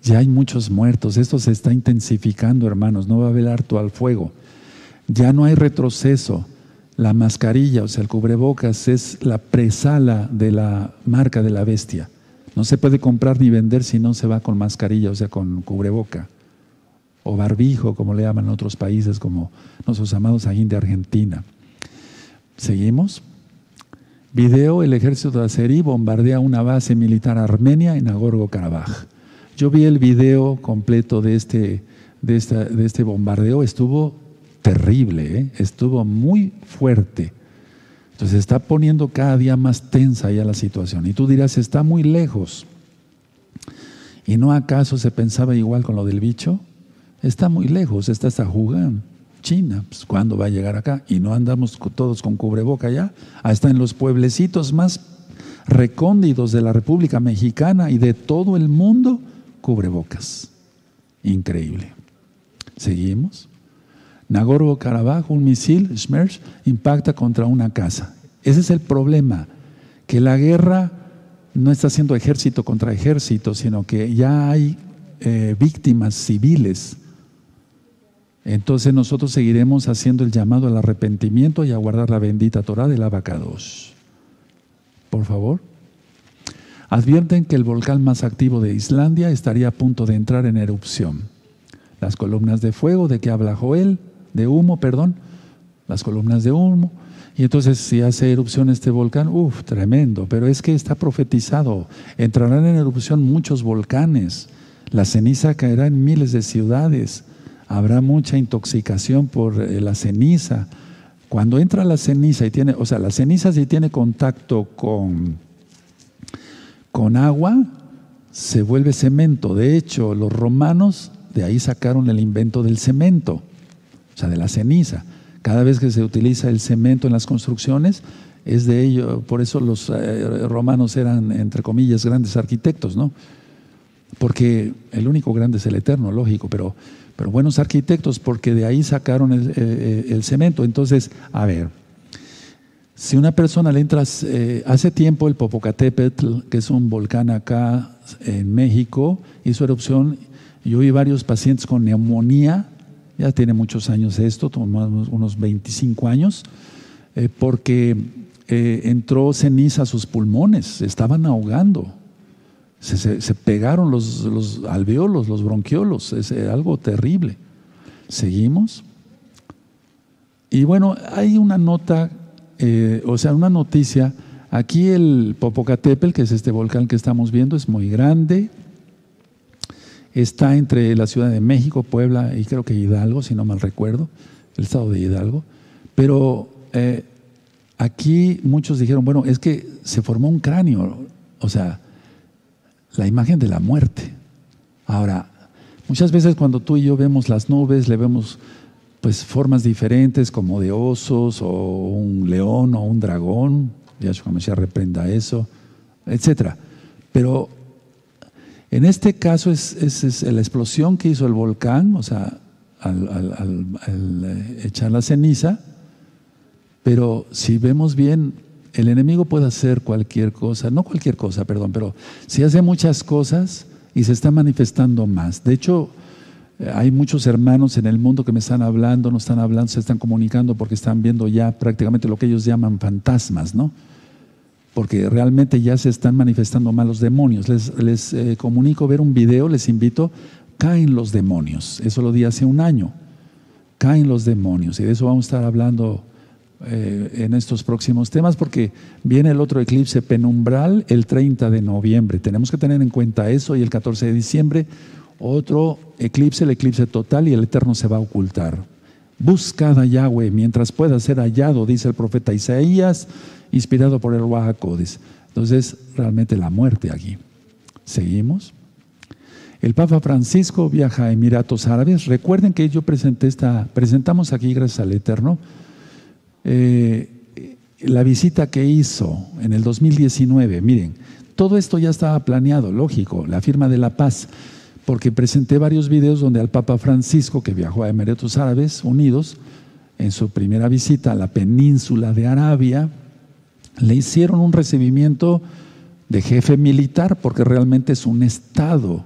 Ya hay muchos muertos, esto se está intensificando, hermanos, no va a haber harto al fuego. Ya no hay retroceso. La mascarilla, o sea, el cubrebocas, es la presala de la marca de la bestia. No se puede comprar ni vender si no se va con mascarilla, o sea, con cubreboca. O barbijo, como le llaman en otros países, como nuestros amados ahí de Argentina. Seguimos. Video, el ejército de Azerí bombardea una base militar armenia en Nagorno-Karabaj. Yo vi el video completo de este, de, de este bombardeo, estuvo terrible, ¿eh? estuvo muy fuerte. Entonces está poniendo cada día más tensa ya la situación. Y tú dirás, está muy lejos. ¿Y no acaso se pensaba igual con lo del bicho? Está muy lejos, está hasta jugando. China, pues, ¿cuándo va a llegar acá? Y no andamos todos con cubreboca ya. Hasta en los pueblecitos más recónditos de la República Mexicana y de todo el mundo, cubrebocas. Increíble. Seguimos. Nagorno-Karabaj, un misil, Smersh, impacta contra una casa. Ese es el problema, que la guerra no está siendo ejército contra ejército, sino que ya hay eh, víctimas civiles. Entonces nosotros seguiremos haciendo el llamado al arrepentimiento y a guardar la bendita Torah del abacados. Por favor. Advierten que el volcán más activo de Islandia estaría a punto de entrar en erupción. Las columnas de fuego de que habla Joel de humo, perdón, las columnas de humo. Y entonces si hace erupción este volcán, uff, tremendo, pero es que está profetizado, entrarán en erupción muchos volcanes, la ceniza caerá en miles de ciudades, habrá mucha intoxicación por eh, la ceniza. Cuando entra la ceniza y tiene, o sea, la ceniza si tiene contacto con, con agua, se vuelve cemento. De hecho, los romanos de ahí sacaron el invento del cemento o sea, de la ceniza. Cada vez que se utiliza el cemento en las construcciones, es de ello, por eso los eh, romanos eran, entre comillas, grandes arquitectos, ¿no? Porque el único grande es el eterno, lógico, pero, pero buenos arquitectos porque de ahí sacaron el, eh, el cemento. Entonces, a ver, si una persona le entra, eh, hace tiempo el Popocatépetl, que es un volcán acá en México, hizo erupción, yo vi varios pacientes con neumonía ya tiene muchos años esto, unos 25 años, eh, porque eh, entró ceniza a sus pulmones, estaban ahogando, se, pegaron los, los, alveolos, los bronquiolos, es eh, algo terrible. Seguimos. Y bueno, hay una nota, o sea, una noticia. Aquí el Popocatépetl, que es este volcán que estamos viendo, es muy grande, está entre la Ciudad de México, Puebla y creo que Hidalgo, si no mal recuerdo, el estado de Hidalgo. Pero eh, aquí muchos dijeron, bueno, es que se formó un cráneo, o sea, la imagen de la muerte. Ahora, muchas veces cuando tú y yo vemos las nubes, le vemos pues formas diferentes como de osos o un león o un dragón, Yahshua Mashiach reprenda eso, etcétera. Pero en este caso es, la explosión que hizo el volcán, o sea, al, eh, echar la ceniza, pero si vemos bien, el enemigo puede hacer cualquier cosa, no cualquier cosa, perdón, pero si hace muchas cosas y se está manifestando más. De hecho, eh, hay muchos hermanos en el mundo que me están hablando, no están hablando, se están comunicando porque están viendo ya prácticamente lo que ellos llaman fantasmas, ¿no? Porque realmente ya se están manifestando mal los demonios. Les, eh, comunico ver un video, les invito, caen los demonios. Eso lo di hace un año. Caen los demonios. Y de eso vamos a estar hablando eh, en estos próximos temas, porque viene el otro eclipse penumbral el 30 de noviembre. Tenemos que tener en cuenta eso y el 14 de diciembre otro eclipse, el eclipse total y el eterno se va a ocultar. Buscad a Yahweh mientras pueda ser hallado, dice el profeta Isaías inspirado por el Wahakodis. Entonces, realmente la muerte aquí. Seguimos. El Papa Francisco viaja a Emiratos Árabes. Recuerden que yo presenté esta, presentamos aquí, gracias al Eterno, eh, la visita que hizo en el 2019. Miren, todo esto ya estaba planeado, lógico, la firma de la paz, porque presenté varios videos donde al Papa Francisco, que viajó a Emiratos Árabes Unidos, en su primera visita a la península de Arabia, le hicieron un recibimiento de jefe militar, porque realmente es un Estado,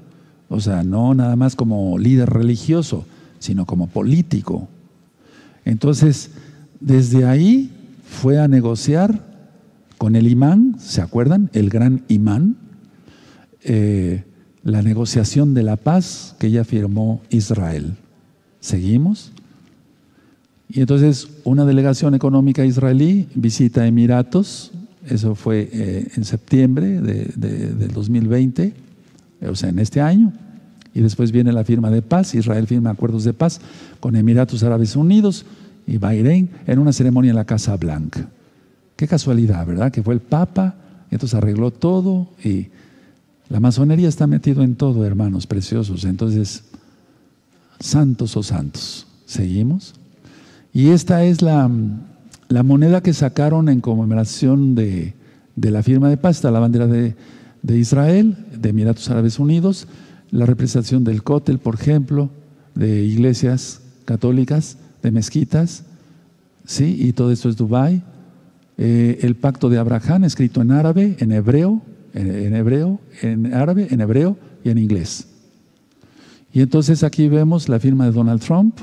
o sea, no nada más como líder religioso, sino como político. Entonces, desde ahí fue a negociar con el imán, ¿se acuerdan? El gran imán, eh, la negociación de la paz que ya firmó Israel. ¿Seguimos? Y entonces una delegación económica israelí visita Emiratos, eso fue eh, en septiembre de, del 2020, o sea, en este año, y después viene la firma de paz, Israel firma acuerdos de paz con Emiratos Árabes Unidos y Bahrein en una ceremonia en la Casa Blanca. Qué casualidad, ¿verdad? Que fue el Papa, entonces arregló todo y la masonería está metido en todo, hermanos preciosos. Entonces, santos o santos. ¿Seguimos? Y esta es la, moneda que sacaron en conmemoración de, la firma de paz, está la bandera de, Israel, de Emiratos Árabes Unidos, la representación del cótel, por ejemplo, de iglesias católicas, de mezquitas, ¿sí? y todo esto es Dubái. Eh, el pacto de Abraham, escrito en árabe, en hebreo, en, hebreo, en árabe, en hebreo y en inglés. Y entonces aquí vemos la firma de Donald Trump,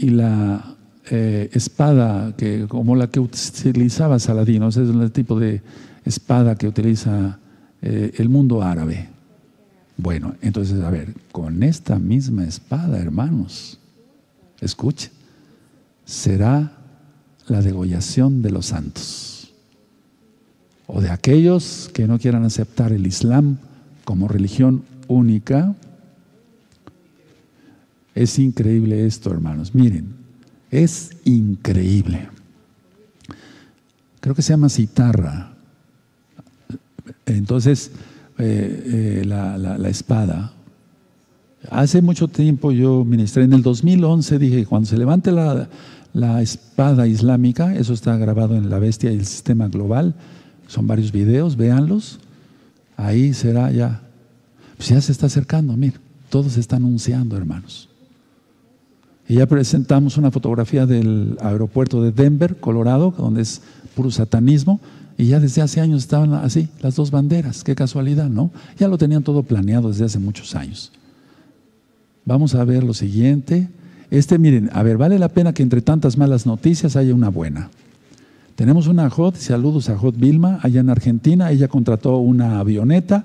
y la eh, espada que, como la que utilizaba Saladino, es el tipo de espada que utiliza eh, el mundo árabe. Bueno, entonces, a ver, con esta misma espada, hermanos, escuche, será la degollación de los santos o de aquellos que no quieran aceptar el Islam como religión única es increíble esto, hermanos. Miren, es increíble. Creo que se llama citarra. Entonces, eh, eh, la, espada. Hace mucho tiempo yo ministré, en el 2011 dije, cuando se levante la, la espada islámica, eso está grabado en La Bestia y el Sistema Global, son varios videos, véanlos, ahí será ya, pues ya se está acercando, miren, todo se está anunciando, hermanos. Y ya presentamos una fotografía del aeropuerto de Denver, Colorado, donde es puro satanismo, y ya desde hace años estaban así, las dos banderas, qué casualidad, ¿no? Ya lo tenían todo planeado desde hace muchos años. Vamos a ver lo siguiente. Este, miren, a ver, vale la pena que entre tantas malas noticias haya una buena. Tenemos una Hot, saludos a Hot Vilma, allá en Argentina, ella contrató una avioneta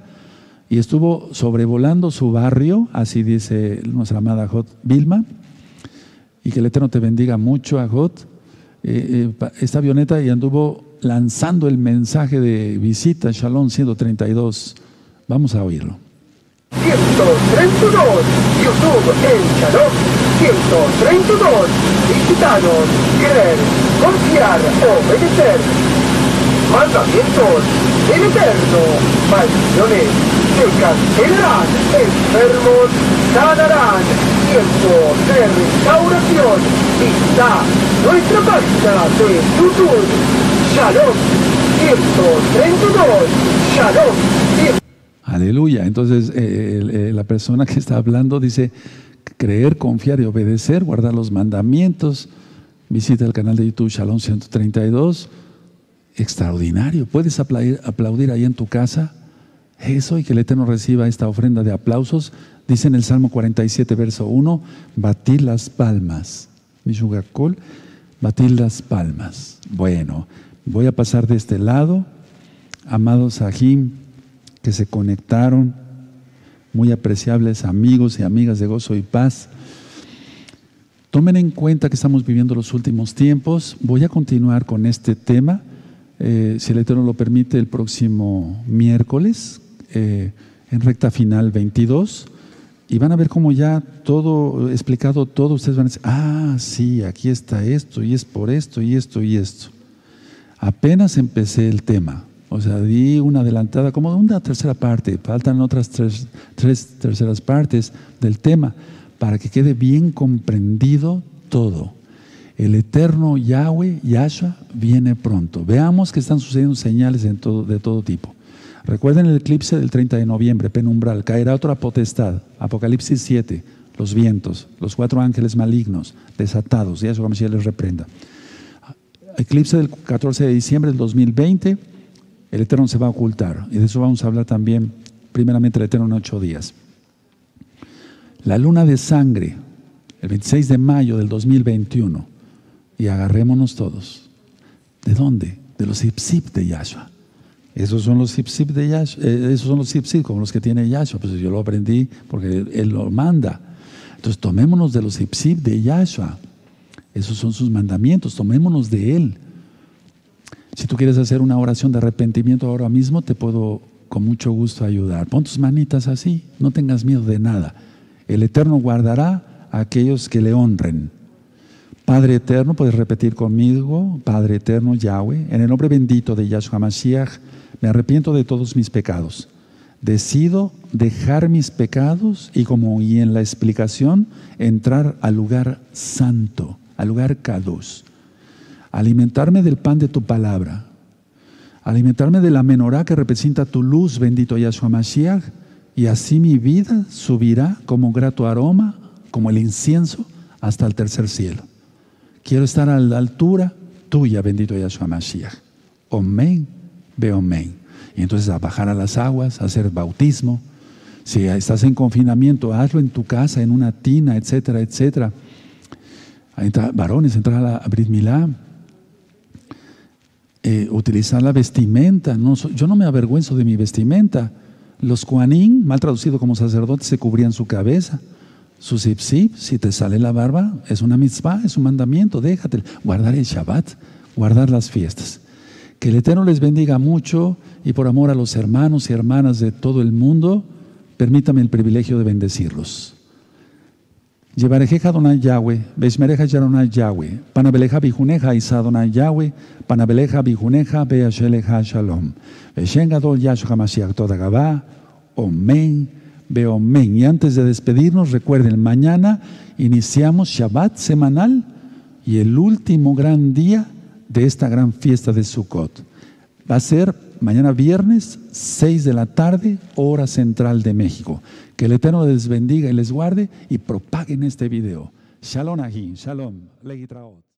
y estuvo sobrevolando su barrio, así dice nuestra amada Hot Vilma, y que el Eterno te bendiga mucho, Ajot. Eh, eh, esta avioneta y anduvo lanzando el mensaje de visita Shalom 132. Vamos a oírlo. 132, YouTube en Shalom 132, visitanos, querer, confiar, obedecer. Mandamientos, el Eterno, maldiciones, se cancelarán, enfermos sanarán, tiempo de restauración está nuestra página de YouTube, Shalom 132, Shalom Aleluya. Entonces, eh, eh, la persona que está hablando dice creer, confiar y obedecer, guardar los mandamientos. Visita el canal de YouTube Shalom 132. Extraordinario. Puedes aplaudir, ahí en tu casa. Eso y que el Eterno reciba esta ofrenda de aplausos Dice en el Salmo 47, verso 1, batir las palmas. Mishugakol, batir las palmas. Bueno, voy a pasar de este lado. Amados Ajim, que se conectaron, muy apreciables amigos y amigas de gozo y paz. Tomen en cuenta que estamos viviendo los últimos tiempos. Voy a continuar con este tema, eh, si el Eterno lo permite, el próximo miércoles, eh, en recta final 22. Y van a ver cómo ya todo, explicado todo, ustedes van a decir, ah, sí, aquí está esto, y es por esto, y esto, y esto. Apenas empecé el tema, o sea, di una adelantada, como una tercera parte, faltan otras tres, tres terceras partes del tema, para que quede bien comprendido todo. El eterno Yahweh, Yahshua, viene pronto. Veamos que están sucediendo señales de todo, de todo tipo. Recuerden el eclipse del 30 de noviembre, penumbral, caerá otra potestad, Apocalipsis 7, los vientos, los cuatro ángeles malignos, desatados, y eso como si les reprenda. eclipse del 14 de diciembre del 2020, el Eterno se va a ocultar. Y de eso vamos a hablar también, primeramente el Eterno en ocho días. La luna de sangre, el 26 de mayo del 2021, y agarrémonos todos. ¿De dónde? De los Ipsip de Yahshua. Esos son los Ipsip de Yahshua, eh, esos son los Ipsip como los que tiene Yahshua, pues yo lo aprendí porque Él lo manda. Entonces tomémonos de los Ipsip de Yahshua. Esos son sus mandamientos, tomémonos de Él. Si tú quieres hacer una oración de arrepentimiento ahora mismo, te puedo con mucho gusto ayudar. Pon tus manitas así, no tengas miedo de nada. El Eterno guardará a aquellos que le honren. Padre eterno, puedes repetir conmigo, Padre eterno Yahweh, en el nombre bendito de Yahshua Mashiach, me arrepiento de todos mis pecados. Decido dejar mis pecados y como y en la explicación, entrar al lugar santo, al lugar kadosh alimentarme del pan de tu palabra, alimentarme de la menorá que representa tu luz, bendito Yahshua Mashiach, y así mi vida subirá como grato aroma, como el incienso, hasta el tercer cielo. Quiero estar a la altura tuya, bendito Yahshua Mashiach. Omen, ve omen. Y entonces a bajar a las aguas, a hacer bautismo. Si estás en confinamiento, hazlo en tu casa, en una tina, etcétera, etcétera. varones, entrar a la Milá, eh, utilizar la vestimenta. Yo no me avergüenzo de mi vestimenta. Los Kuanín, mal traducido como sacerdotes, se cubrían su cabeza. Su zip, si te sale la barba, es una mitzvah, es un mandamiento, déjate. Guardar el Shabbat, guardar las fiestas. Que el Eterno les bendiga mucho y por amor a los hermanos y hermanas de todo el mundo, permítame el privilegio de bendecirlos. Llevarejeja Adonai Yahweh, Beshmereja Yaronai Yahweh, Panabeleja Bijuneja Isa Adonai Yahweh, Panabeleja Bijuneja Beasheleja Shalom. Beshengadol Yahshua Mashiach Toda Gabá, Omen, Beomen. Y antes de despedirnos, recuerden, mañana iniciamos Shabbat semanal y el último gran día de esta gran fiesta de Sukkot. Va a ser mañana viernes, 6 de la tarde, hora central de México. Que el Eterno les bendiga y les guarde y propaguen este video. Shalom ahí, shalom.